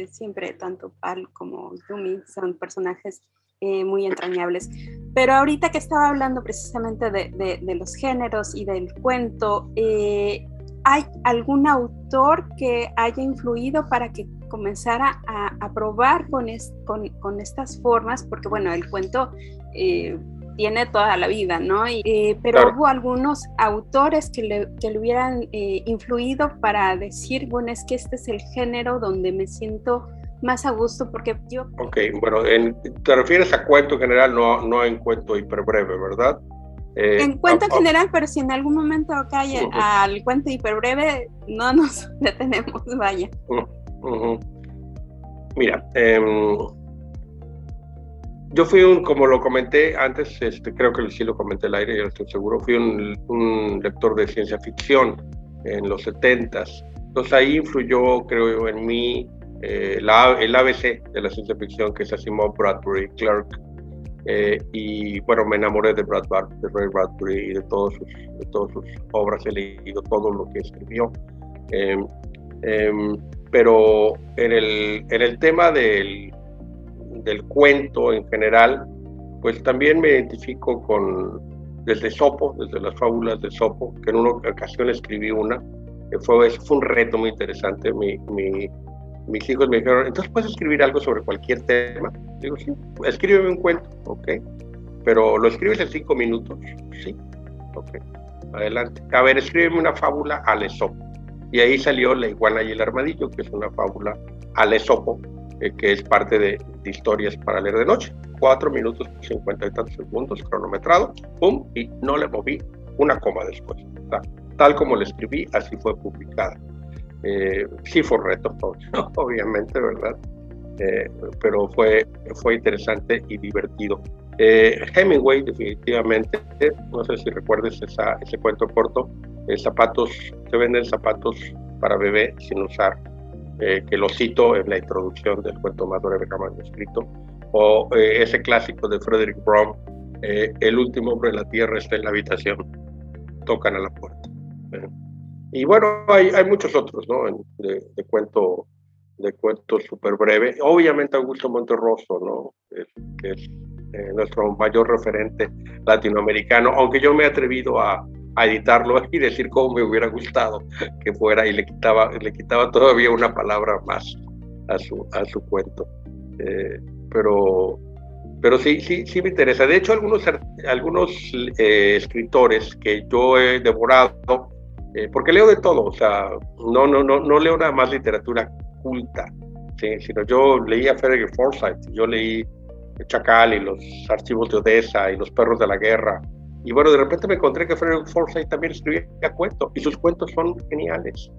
siempre tanto Pal como Lumi son personajes eh, muy entrañables. Pero ahorita que estaba hablando precisamente de, de, los géneros y del cuento, eh, ¿hay algún autor que haya influido para que comenzara a, a probar con, con, con, estas formas? Porque bueno, el cuento... Eh, tiene toda la vida, ¿no? Eh, pero hubo algunos autores que le, que le hubieran eh, influido para decir, bueno, es que este es el género donde me siento más a gusto porque yo...
Ok, bueno, te refieres a cuento general, no, no en cuento hiperbreve, ¿verdad?
Eh, en cuento en general, pero si en algún momento cae al cuento hiperbreve, no nos (laughs) detenemos, vaya.
Mira, eh, yo fui un, como lo comenté antes, este, creo que sí lo comenté al aire, yo estoy seguro, fui un, lector de ciencia ficción en los 70 Entonces ahí influyó, creo en mí, eh, la, el ABC de la ciencia ficción, que es Asimov, Bradbury, Clark. Eh, y bueno, me enamoré de Brad de Ray Bradbury y de, todos sus, de todas sus obras, he leído todo lo que escribió. Em, em, pero en el, en el tema del del cuento en general, pues también me identifico con, desde Sopo, desde las fábulas de Sopo, que en una ocasión escribí una, fue, fue un reto muy interesante. Mi, mis hijos me dijeron, entonces puedes escribir algo sobre cualquier tema. Digo, sí, escríbeme un cuento, ok. Pero lo escribes en cinco minutos, sí, ok. Adelante. A ver, escríbeme una fábula al Esopo. Y ahí salió La iguana y el armadillo, que es una fábula al Esopo, eh, que es parte de, historias para leer de noche. Cuatro minutos, cincuenta y tantos segundos, cronometrado, pum, y no le moví una coma después. tal como le escribí, así fue publicada. Eh, sí fue un reto, (laughs) obviamente, ¿verdad? Eh, pero fue, fue interesante y divertido. Hemingway, definitivamente, no sé si recuerdes ese cuento corto, zapatos, se venden zapatos para bebé sin usar eh, que lo cito en la introducción del cuento más breve jamás escrito, o eh, ese clásico de Frederick Brown, eh, El último hombre en la tierra está en la habitación, tocan a la puerta. Y bueno, hay, hay, muchos otros, ¿no? De, de cuento de cuento súper breve. Obviamente Augusto Monterroso, ¿no? que es nuestro mayor referente latinoamericano, aunque yo me he atrevido a, a editarlo (laughs) y decir cómo me hubiera gustado que fuera y le quitaba, le quitaba todavía una palabra más a su, a su cuento. Eh, pero, pero sí, sí, sí me interesa. De hecho, algunos, algunos eh, escritores que yo he devorado, eh, porque leo de todo, o sea, no, no, no, no leo nada más literatura culta, sino yo leí a Frederick Forsyth, yo leí Chacal y los archivos de Odessa y los perros de la guerra. Y bueno, de repente me encontré que Frederick Forsyth también escribía cuentos y sus cuentos son geniales.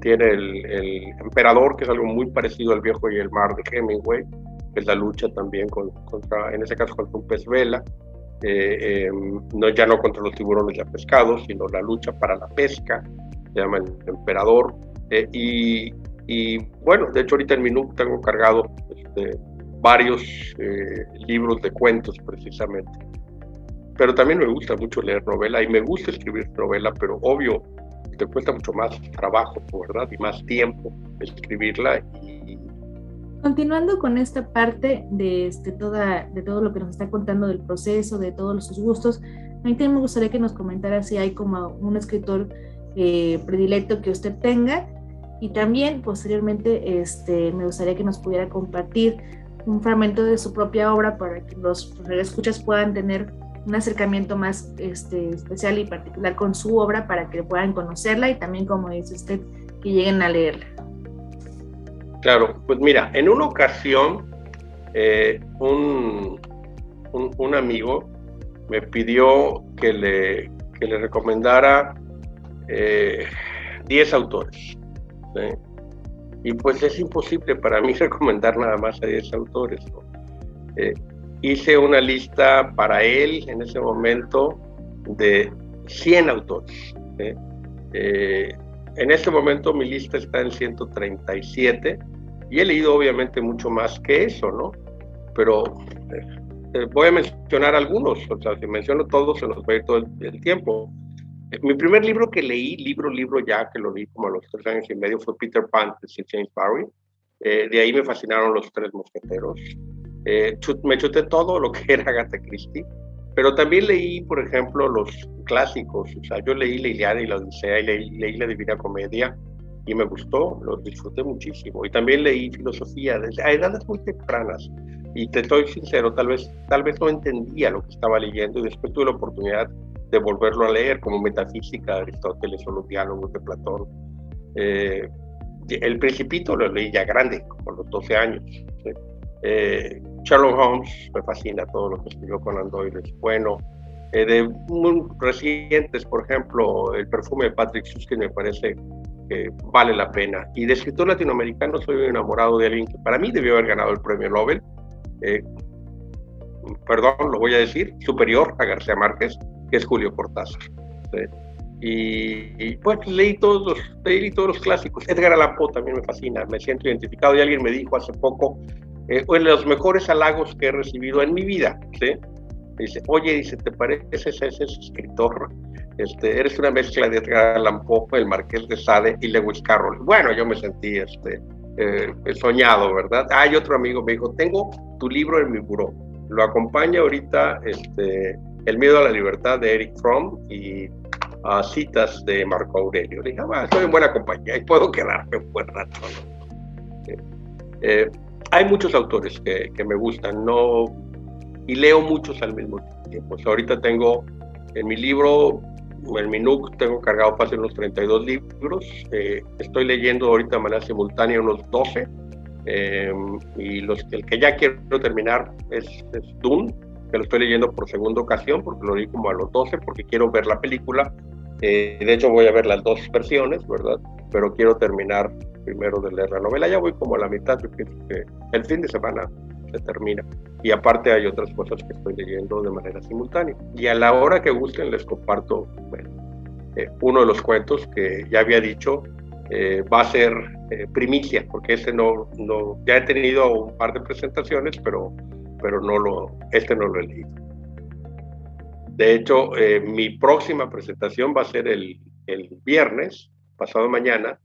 Tiene el, el, Emperador, que es algo muy parecido al Viejo y el Mar de Hemingway, que es la lucha también contra, en ese caso contra un pez vela. Eh, em, no, ya no contra los tiburones ya pescados, sino la lucha para la pesca, se llama el Emperador. Eh, y, y, bueno, de hecho ahorita en mi tengo cargado este, varios eh, libros de cuentos precisamente. Pero también me gusta mucho leer novela y me gusta escribir novela, pero obvio, te cuesta mucho más trabajo, ¿verdad? Y más tiempo escribirla. Y...
Continuando con esta parte de, este, de todo lo que nos está contando del proceso, de todos sus gustos, a mí también me gustaría que nos comentara si hay como un escritor eh, predilecto que usted tenga y también posteriormente este, me gustaría que nos pudiera compartir un fragmento de su propia obra para que los escuchas puedan tener un acercamiento más este, especial y particular con su obra para que puedan conocerla y también, como dice usted, que lleguen a leerla.
Claro, pues mira, en una ocasión eh, un, un, amigo me pidió que le, que le recomendara 10 eh, autores. Y pues es imposible para mí (laughs) recomendar nada más a 10 autores. Eh, hice una lista para él en ese momento de 100 autores. En este momento mi lista está en 137 y he leído obviamente mucho más que eso, ¿no? Pero eh, voy a mencionar algunos, o sea, si menciono todos se nos va a ir todo el tiempo. Mi primer libro que leí, libro, libro ya, que lo leí como a los tres años y medio, fue Peter Pan de James Barry. Eh, de ahí me fascinaron los tres mosqueteros. Eh, me chuté todo lo que era Agatha Christie, pero también leí, por ejemplo, los clásicos. O sea, yo leí La Iliada y la Odisea y leí, leí La Divina Comedia y me gustó, lo disfruté muchísimo. Y también leí filosofía desde a edades muy tempranas. Y te estoy sincero, tal vez, tal vez no entendía lo que estaba leyendo y después tuve la oportunidad de volverlo a leer, como Metafísica de Aristóteles o los diálogos de Platón. Eh, el Principito lo leí ya grande, a los 12 años. Eh, Sherlock Holmes me fascina todo lo que escribió Conan Doyle, es bueno. Eh, de muy recientes, por ejemplo, El perfume de Patrick Susskind me parece que vale la pena. Y de escritor latinoamericano soy enamorado de alguien que para mí debió haber ganado el premio Nobel. perdón, lo voy a decir, superior a García Márquez, que es Julio Cortázar. Y, pues leí todos, los, leí todos los clásicos. Edgar Allan Poe también me fascina, me siento identificado. Y alguien me dijo hace poco, eh, uno de los mejores halagos que he recibido en mi vida. ¿sí? Dice, oye, dice, ¿te pareces a ese escritor? Este, eres una mezcla de Edgar Allan Poe, el Marqués de Sade y Lewis Carroll. Bueno, yo me sentí este, eh, soñado, ¿verdad? Hay otro amigo me dijo, tengo tu libro en mi buró. Lo acompaña ahorita este, el miedo a la libertad de Eric Fromm y a citas de Marco Aurelio. Le dije, ah, estoy en buena compañía y puedo quedarme un buen rato. Eh, hay muchos autores que, que, me gustan, no y leo muchos al mismo tiempo. Pues ahorita tengo en mi libro, en mi NUC, tengo cargado fácil unos 32 libros. Eh, estoy leyendo ahorita de manera simultánea unos 12. Eh, y los, el que ya quiero terminar es, es Dune, que lo estoy leyendo por segunda ocasión, porque lo leí como a los 12, porque quiero ver la película. Eh, de hecho, voy a ver las dos versiones, ¿verdad? Pero quiero terminar primero de leer la novela. Ya voy como a la mitad, yo pienso que el fin de semana se termina. Y aparte hay otras cosas que estoy leyendo de manera simultánea. Y a la hora que gusten les comparto eh, uno de los cuentos que ya había dicho, eh, va a ser primicia, porque ese no, no, ya he tenido un par de presentaciones, pero pero no lo, este no lo he leído. De hecho, eh, mi próxima presentación va a ser el, el viernes, pasado mañana,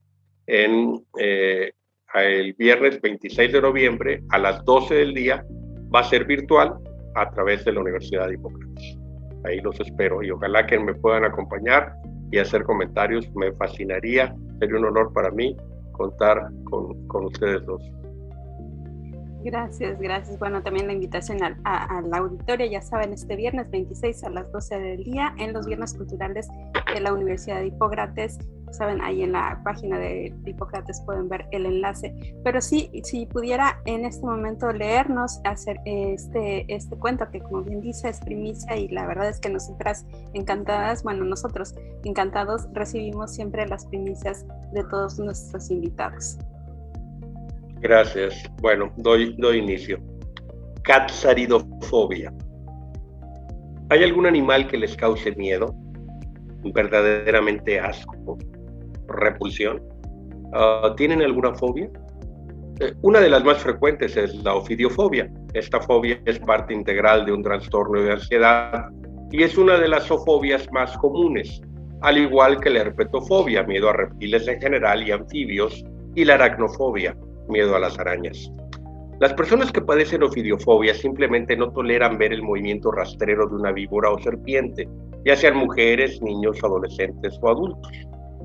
en eh, el viernes 26 de noviembre a las 12 del día, va a ser virtual a través de la Universidad de Hipócrates. Ahí los espero y ojalá que me puedan acompañar y hacer comentarios. Me fascinaría, sería un honor para mí contar con, con ustedes dos.
Gracias, gracias. Bueno, también la invitación al, a, la auditoria, ya saben, este viernes 26 a las 12 del día en los Viernes Culturales de la Universidad de Hipócrates. Saben, ahí en la página de Hipócrates pueden ver el enlace. Pero sí, si pudiera en este momento leernos, hacer este, este cuento que como bien dice es primicia y la verdad es que nosotras encantadas, bueno, nosotros encantados recibimos siempre las primicias de todos nuestros invitados.
Gracias. Bueno, doy, doy inicio. Catsaridofobia. ¿Hay algún animal que les cause miedo? ¿Verdaderamente asco? ¿Repulsión? Ah, ¿Tienen alguna fobia? Eh, una de las más frecuentes es la ofidiofobia. Esta fobia es parte integral de un trastorno de ansiedad y es una de las fobias más comunes, al igual que la herpetofobia, miedo a reptiles en general y anfibios, y la aracnofobia, miedo a las arañas. Las personas que padecen ofidiofobia simplemente no toleran ver el movimiento rastrero de una víbora o serpiente, ya sean mujeres, niños, adolescentes o adultos.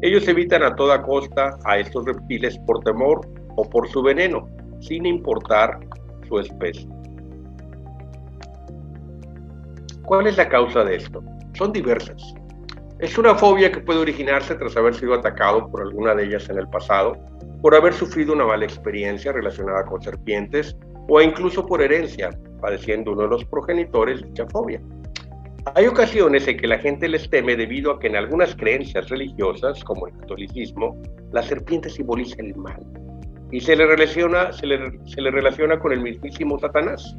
Ellos evitan a toda costa a estos reptiles por temor o por su veneno, sin importar su especie. ¿Cuál es la causa de esto? Son diversas. Es una fobia que puede originarse tras haber sido atacado por alguna de ellas en el pasado, por haber sufrido una mala experiencia relacionada con serpientes o incluso por herencia, padeciendo uno de los progenitores dicha fobia. Hay ocasiones en que la gente les teme debido a que en algunas creencias religiosas, como el catolicismo, la serpiente simboliza el mal y se le relaciona, con el mismísimo Satanás.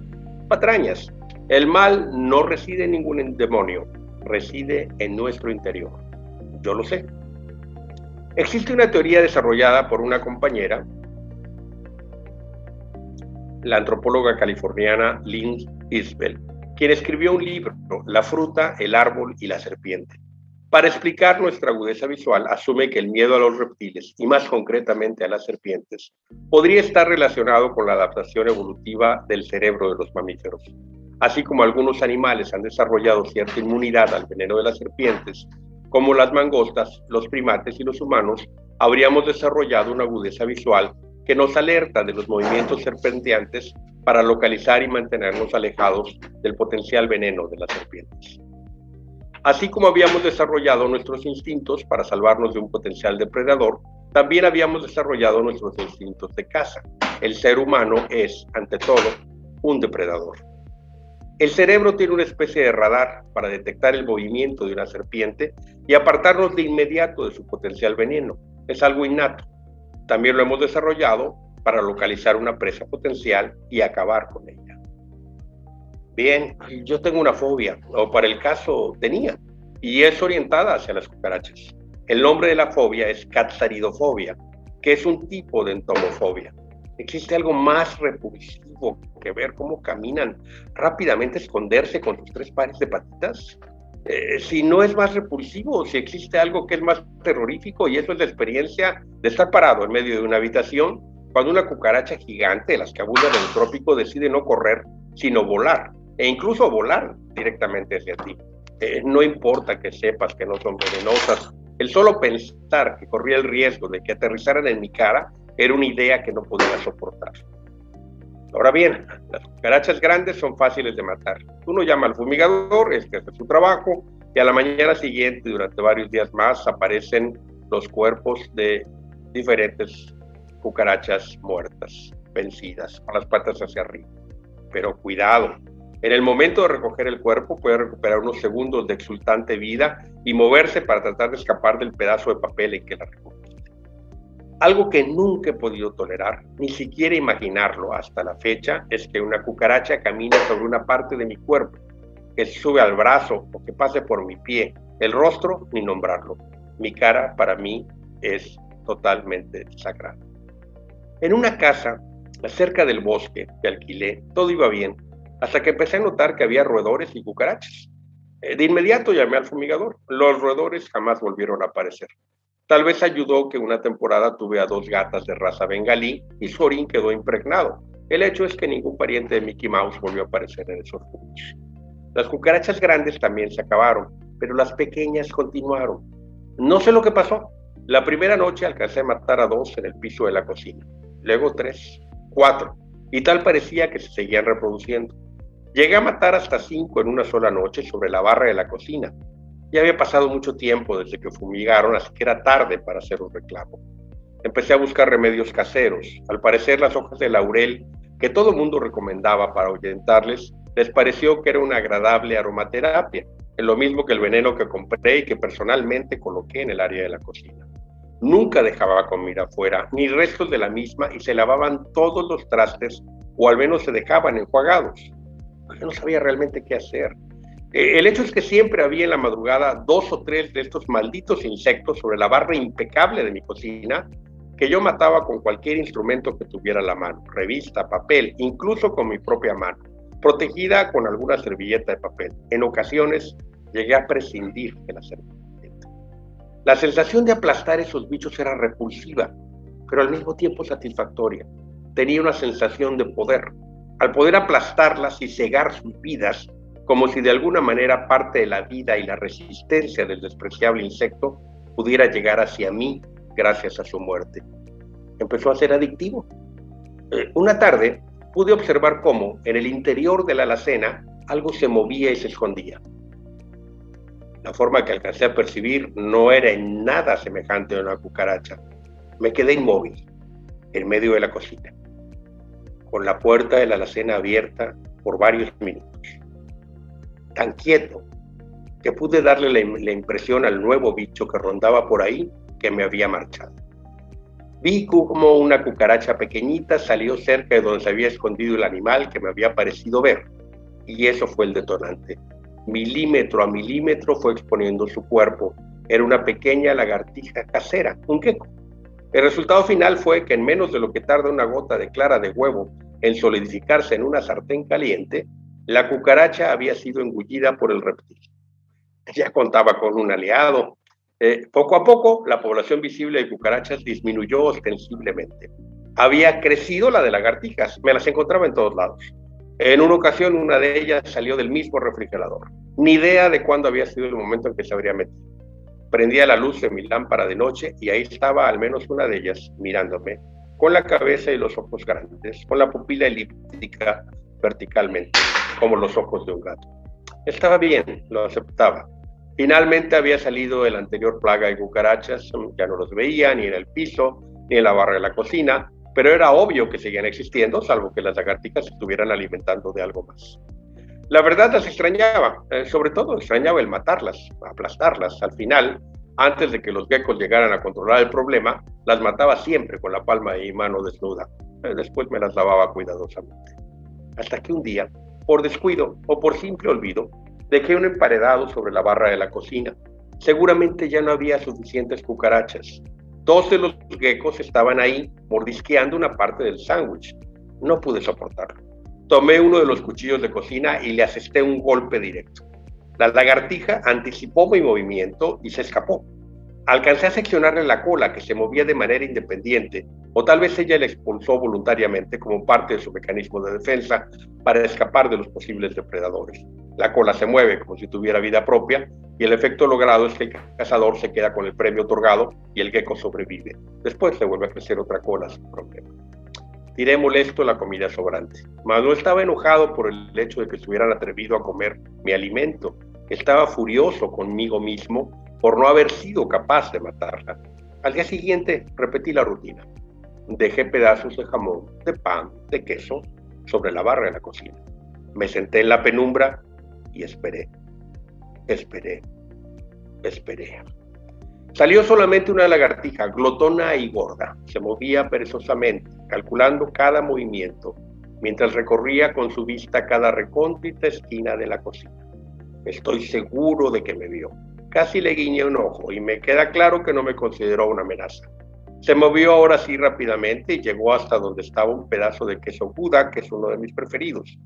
Patrañas, el mal no reside en ningún demonio, reside en nuestro interior. Yo lo sé. Existe una teoría desarrollada por una compañera, la antropóloga californiana Lynn Isbell, quien escribió un libro, La fruta, el árbol y la serpiente. Para explicar nuestra agudeza visual, asume que el miedo a los reptiles, y más concretamente a las serpientes, podría estar relacionado con la adaptación evolutiva del cerebro de los mamíferos. Así como algunos animales han desarrollado cierta inmunidad al veneno de las serpientes, como las mangostas, los primates y los humanos, habríamos desarrollado una agudeza visual que nos alerta de los movimientos serpenteantes para localizar y mantenernos alejados del potencial veneno de las serpientes. Así como habíamos desarrollado nuestros instintos para salvarnos de un potencial depredador, también habíamos desarrollado nuestros instintos de caza. El ser humano es, ante todo, un depredador. El cerebro tiene una especie de radar para detectar el movimiento de una serpiente y apartarnos de inmediato de su potencial veneno. Es algo innato. También lo hemos desarrollado para localizar una presa potencial y acabar con ella. Bien, yo tengo una fobia, o para el caso tenía, y es orientada hacia las cucarachas. El nombre de la fobia es catsaridofobia, que es un tipo de entomofobia. ¿Existe algo más repulsivo que ver cómo caminan rápidamente, esconderse con sus tres pares de patitas? Eh, si no es más repulsivo, si existe algo que es más terrorífico, y eso es la experiencia de estar parado en medio de una habitación cuando una cucaracha gigante, de las que abundan en el trópico, decide no correr, sino volar, e incluso volar directamente hacia ti. Eh, no importa que sepas que no son venenosas, el solo pensar que corría el riesgo de que aterrizaran en mi cara era una idea que no podía soportar. Ahora bien, las cucarachas grandes son fáciles de matar. Uno llama al fumigador, este hace su trabajo, y a la mañana siguiente, durante varios días más, aparecen los cuerpos de diferentes cucarachas muertas, vencidas, con las patas hacia arriba. Pero cuidado, en el momento de recoger el cuerpo puede recuperar unos segundos de exultante vida y moverse para tratar de escapar del pedazo de papel en que la recogió. Algo que nunca he podido tolerar, ni siquiera imaginarlo hasta la fecha, es que una cucaracha camine sobre una parte de mi cuerpo, que sube al brazo o que pase por mi pie. El rostro, ni nombrarlo. Mi cara para mí es totalmente sagrada. En una casa, cerca del bosque que alquilé, todo iba bien, hasta que empecé a notar que había roedores y cucarachas. Eh, de inmediato llamé al fumigador. Los roedores jamás volvieron a aparecer. Tal vez ayudó que una temporada tuve a dos gatas de raza bengalí y su orín quedó impregnado. El hecho es que ningún pariente de Mickey Mouse volvió a aparecer en esos juegos. Las cucarachas grandes también se acabaron, pero las pequeñas continuaron. No sé lo que pasó. La primera noche alcancé a matar a dos en el piso de la cocina, luego tres, cuatro, y tal parecía que se seguían reproduciendo. Llegué a matar hasta cinco en una sola noche sobre la barra de la cocina. Ya había pasado mucho tiempo desde que fumigaron, así que era tarde para hacer un reclamo. Empecé a buscar remedios caseros. Al parecer las hojas de laurel, que todo mundo recomendaba para ahuyentarles, les pareció que era una agradable aromaterapia, es lo mismo que el veneno que compré y que personalmente coloqué en el área de la cocina. Nunca dejaba comida afuera, ni restos de la misma, y se lavaban todos los trastes, o al menos se dejaban enjuagados. Yo no sabía realmente qué hacer. Eh, el hecho es que siempre había en la madrugada dos o tres de estos malditos insectos sobre la barra impecable de mi cocina que yo mataba con cualquier instrumento que tuviera a la mano, revista, papel, incluso con mi propia mano, protegida con alguna servilleta de papel. En ocasiones llegué a prescindir de la servilleta. La sensación de aplastar esos bichos era repulsiva, pero al mismo tiempo satisfactoria. Tenía una sensación de poder. Al poder aplastarlas y cegar sus vidas, como si de alguna manera parte de la vida y la resistencia del despreciable insecto pudiera llegar hacia mí gracias a su muerte. Empezó a ser adictivo. Eh, una tarde pude observar cómo en el interior de la alacena algo se movía y se escondía. La forma que alcancé a percibir no era en nada semejante a una cucaracha. Me quedé inmóvil, en medio de la cocina, con la puerta de la alacena abierta por varios minutos. Tan quieto que pude darle la, impresión al nuevo bicho que rondaba por ahí que me había marchado. Vi como una cucaracha pequeñita salió cerca de donde se había escondido el animal que me había parecido ver, y eso fue el detonante milímetro a milímetro fue exponiendo su cuerpo. Era una pequeña lagartija casera, un queco. El resultado final fue que en menos de lo que tarda una gota de clara de huevo en solidificarse en una sartén caliente, la cucaracha había sido engullida por el reptil. Ya contaba con un aliado. Eh, poco a poco, la población visible de cucarachas disminuyó ostensiblemente. Había crecido la de lagartijas, me las encontraba en todos lados. En una ocasión, una de ellas salió del mismo refrigerador. Ni idea de cuándo había sido el momento en que se habría metido. Prendía la luz de mi lámpara de noche y ahí estaba al menos una de ellas mirándome, con la cabeza y los ojos grandes, con la pupila elíptica verticalmente, como los ojos de un gato. Estaba bien, lo aceptaba. Finalmente había salido el anterior plaga de cucarachas, ya no los veía ni en el piso, ni en la barra de la cocina, pero era obvio que seguían existiendo, salvo que las lagartijas estuvieran alimentando de algo más. La verdad las extrañaba, eh, sobre todo extrañaba el matarlas, aplastarlas. Al final, antes de que los geckos llegaran a controlar el problema, las mataba siempre con la palma de mi mano desnuda. Eh, después me las lavaba cuidadosamente. Hasta que un día, por descuido o por simple olvido, dejé un emparedado sobre la barra de la cocina. Seguramente ya no había suficientes cucarachas, Dos de los geckos estaban ahí mordisqueando una parte del sándwich. No pude soportarlo. Tomé uno de los cuchillos de cocina y le asesté un golpe directo. La lagartija anticipó mi movimiento y se escapó. Alcancé a seccionarle la cola, que se movía de manera independiente, o tal vez ella la expulsó voluntariamente como parte de su mecanismo de defensa para escapar de los posibles depredadores. La cola se mueve como si tuviera vida propia y el efecto logrado es que el cazador se queda con el premio otorgado y el gecko sobrevive. Después se vuelve a crecer otra cola sin problema. Tiré molesto la comida sobrante, mas no estaba enojado por el hecho de que se hubieran atrevido a comer mi alimento. Estaba furioso conmigo mismo por no haber sido capaz de matarla. Al día siguiente repetí la rutina. Dejé pedazos de jamón, de pan, de queso sobre la barra de la cocina. Me senté en la penumbra y esperé, esperé, esperé. Salió solamente una lagartija, glotona y gorda. Se movía perezosamente, calculando cada movimiento, mientras recorría con su vista cada recóndita esquina de la cocina. Estoy seguro de que me vio. Casi le guiñé un ojo y me queda claro que no me consideró una amenaza. Se movió ahora sí rápidamente y llegó hasta donde estaba un pedazo de queso Buda, que es uno de mis preferidos.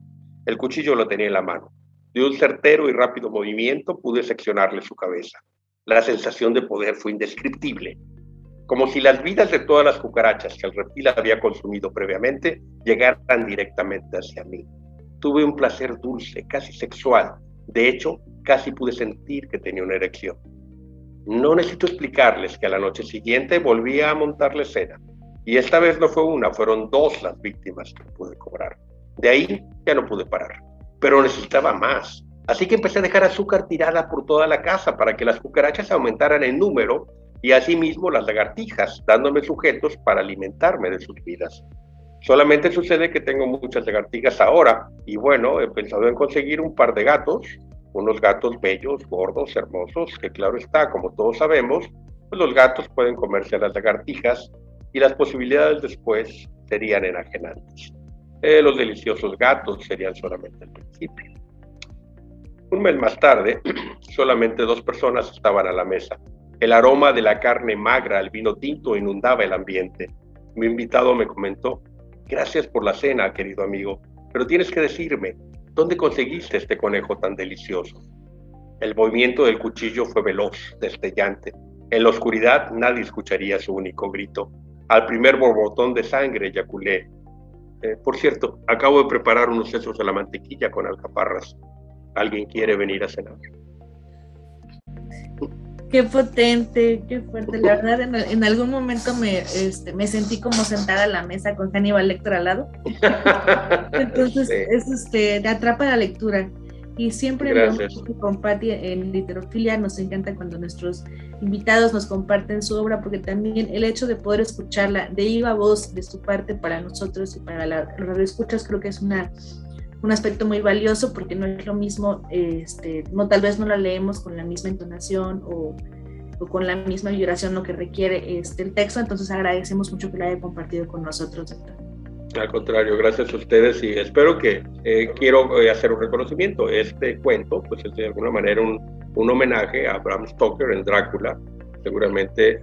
El cuchillo lo tenía en la mano. De un certero y rápido movimiento pude seccionarle su cabeza. La sensación de poder fue indescriptible, como si las vidas de todas las cucarachas que el reptil había consumido previamente llegaran directamente hacia mí. Tuve un placer dulce, casi sexual. De hecho, casi pude sentir que tenía una erección. No necesito explicarles que a la noche siguiente volví a montar la escena. Y esta vez no fue una, fueron dos las víctimas que pude cobrar. De ahí ya no pude parar. Pero necesitaba más. Así que empecé a dejar azúcar tirada por toda la casa para que las cucarachas aumentaran en número y asimismo las lagartijas, dándome sujetos para alimentarme de sus vidas. Solamente sucede que tengo muchas lagartijas ahora y bueno, he pensado en conseguir un par de gatos, unos gatos bellos, gordos, hermosos, que claro está, como todos sabemos, pues los gatos pueden comerse a las lagartijas y las posibilidades después serían enajenantes. Eh, los deliciosos gatos serían solamente el principio. Un mes más tarde, (clears throat) solamente dos personas estaban a la mesa. El aroma de la carne magra al vino tinto inundaba el ambiente. Mi invitado me comentó, gracias por la cena, querido amigo, pero tienes que decirme, ¿dónde conseguiste este conejo tan delicioso? El movimiento del cuchillo fue veloz, destellante. En la oscuridad nadie escucharía su único grito. Al primer borbotón de sangre eyaculé, eh, por cierto, acabo de preparar unos sesos de la mantequilla con alcaparras. ¿Alguien quiere venir a cenar?
Qué potente, qué fuerte. La verdad, en, algún momento me, este, me sentí como sentada a la mesa con Hannibal Lecter al lado. (laughs) Entonces, es, este, te atrapa la lectura. Y siempre con Patti en Literofilia nos encanta cuando nuestros invitados nos comparten su obra, porque también el hecho de poder escucharla de viva voz de su parte para nosotros y para la, los escuchas creo que es una, un aspecto muy valioso porque no es lo mismo, este, no, tal vez no la leemos con la misma entonación o, o con la misma vibración lo que requiere este, el texto, entonces agradecemos mucho que la haya compartido con nosotros.
Al contrario, gracias a ustedes y espero que eh, quiero eh, hacer un reconocimiento. Este cuento, pues es de alguna manera un, un homenaje a Bram Stoker en Drácula. Seguramente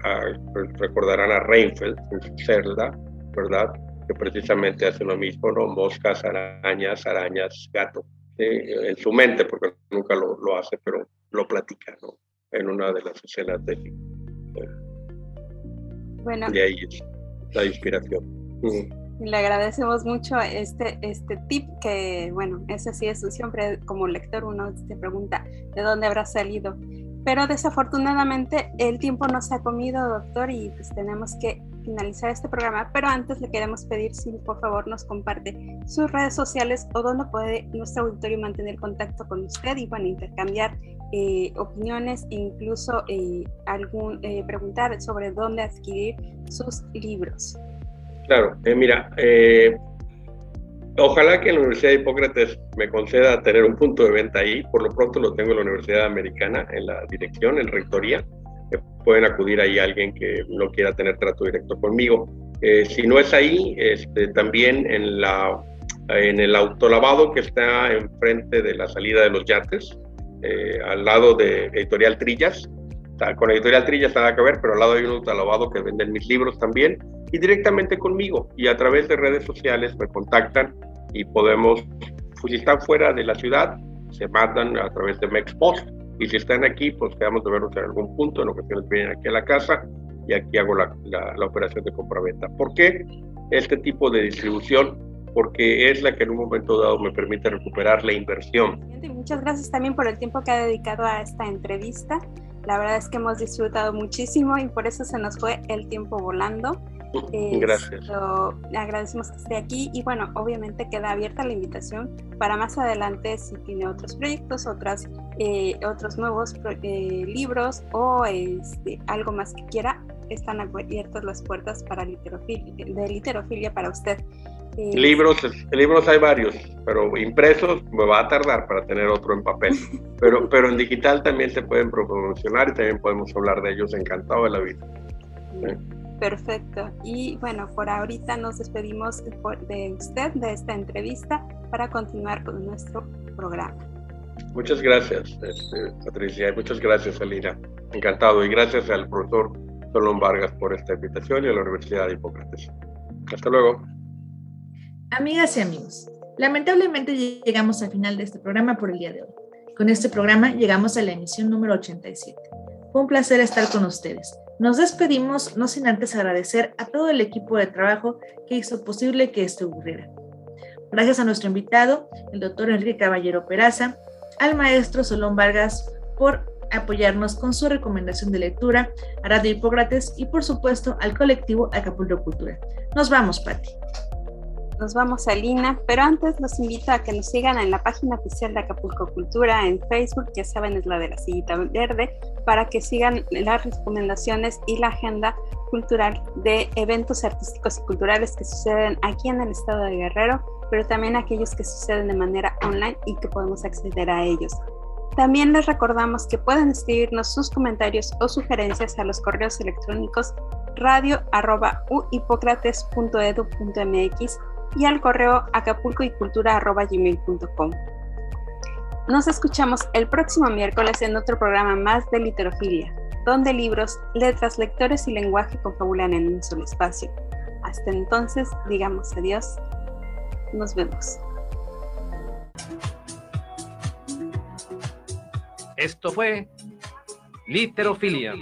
recordarán a Reinfeldt en su celda, ¿verdad? Que precisamente hace lo mismo, ¿no? Moscas, arañas, arañas, gato. En su mente, porque nunca lo, lo, hace, pero lo platica, ¿no? En una de las escenas de
Bueno.
Y ahí es la inspiración.
Le agradecemos mucho este, este tip que, bueno, ese sí es siempre como lector uno se pregunta de dónde habrá salido. Pero desafortunadamente el tiempo nos ha comido, doctor, y pues tenemos que finalizar este programa. Pero antes le queremos pedir si por favor nos comparte sus redes sociales o dónde puede nuestro auditorio mantener contacto con usted y, bueno, intercambiar eh, opiniones e incluso eh, algún, eh, preguntar sobre dónde adquirir sus libros.
Claro, mira, ojalá que la Universidad de Hipócrates me conceda tener un punto de venta ahí. Por lo pronto lo tengo en la Universidad Americana, en la dirección, en rectoría. Pueden acudir ahí alguien que no quiera tener trato directo conmigo. Eh, si no es ahí, este, también en, la, en el autolavado que está enfrente de la salida de los yates, al lado de Editorial Trillas. Con Editorial Trillas nada que ver, pero al lado hay un autolavado que venden mis libros también y directamente conmigo. Y a través de redes sociales me contactan y podemos, pues, si están fuera de la ciudad, se mandan a través de Mexpost. Y si están aquí, pues quedamos de vernos en algún punto. En ocasiones vienen aquí a la casa y aquí hago la, la, operación de compraventa. ¿Por qué este tipo de distribución? Porque es la que en un momento dado me permite recuperar la inversión.
Muchas gracias también por el tiempo que ha dedicado a esta entrevista. La verdad es que hemos disfrutado muchísimo y por eso se nos fue el tiempo volando.
Gracias.
agradecemos que esté aquí y bueno, obviamente queda abierta la invitación para más adelante si tiene otros proyectos, otras, eh, otros nuevos eh, libros o este, algo más que quiera, están abiertas las puertas para literofilia, de literofilia para usted.
Eh, libros, libros hay varios, pero impresos me va a tardar para tener otro en papel. (laughs) Pero, pero en digital también se pueden promocionar y también podemos hablar de ellos. Encantado de la vida.
Perfecto. Y bueno, por ahorita nos despedimos de usted, de esta entrevista, para continuar con nuestro programa.
Muchas gracias, este, Patricia, y muchas gracias, Alina. Encantado. Y gracias al profesor Solón Vargas por esta invitación y a la Universidad de Hipócrates. Hasta luego.
Amigas y amigos, lamentablemente llegamos al final de este programa por el día de hoy. Con este programa llegamos a la emisión número 87. Fue un placer estar con ustedes. Nos despedimos no sin antes agradecer a todo el equipo de trabajo que hizo posible que esto ocurriera. Gracias a nuestro invitado, el doctor Enrique Caballero Peraza, al maestro Solón Vargas por apoyarnos con su recomendación de lectura a Radio Hipócrates y por supuesto al colectivo Acapulco Cultura. Nos vamos, Patti.
Nos vamos a Lina, pero antes los invito a que nos sigan en la página oficial de Acapulco Cultura en Facebook, ya saben es la de la sillita verde, para que sigan las recomendaciones y la agenda cultural de eventos artísticos y culturales que suceden aquí en el estado de Guerrero, pero también aquellos que suceden de manera online y que podemos acceder a ellos. También les recordamos que pueden escribirnos sus comentarios o sugerencias a los correos electrónicos radio.hipocrates.edu.mx y al correo acapulcoycultura.gmail.com. Nos escuchamos el próximo miércoles en otro programa más de Literofilia, donde libros, letras, lectores y lenguaje confabulan en un solo espacio. Hasta entonces, digamos adiós. Nos vemos.
Esto fue Literofilia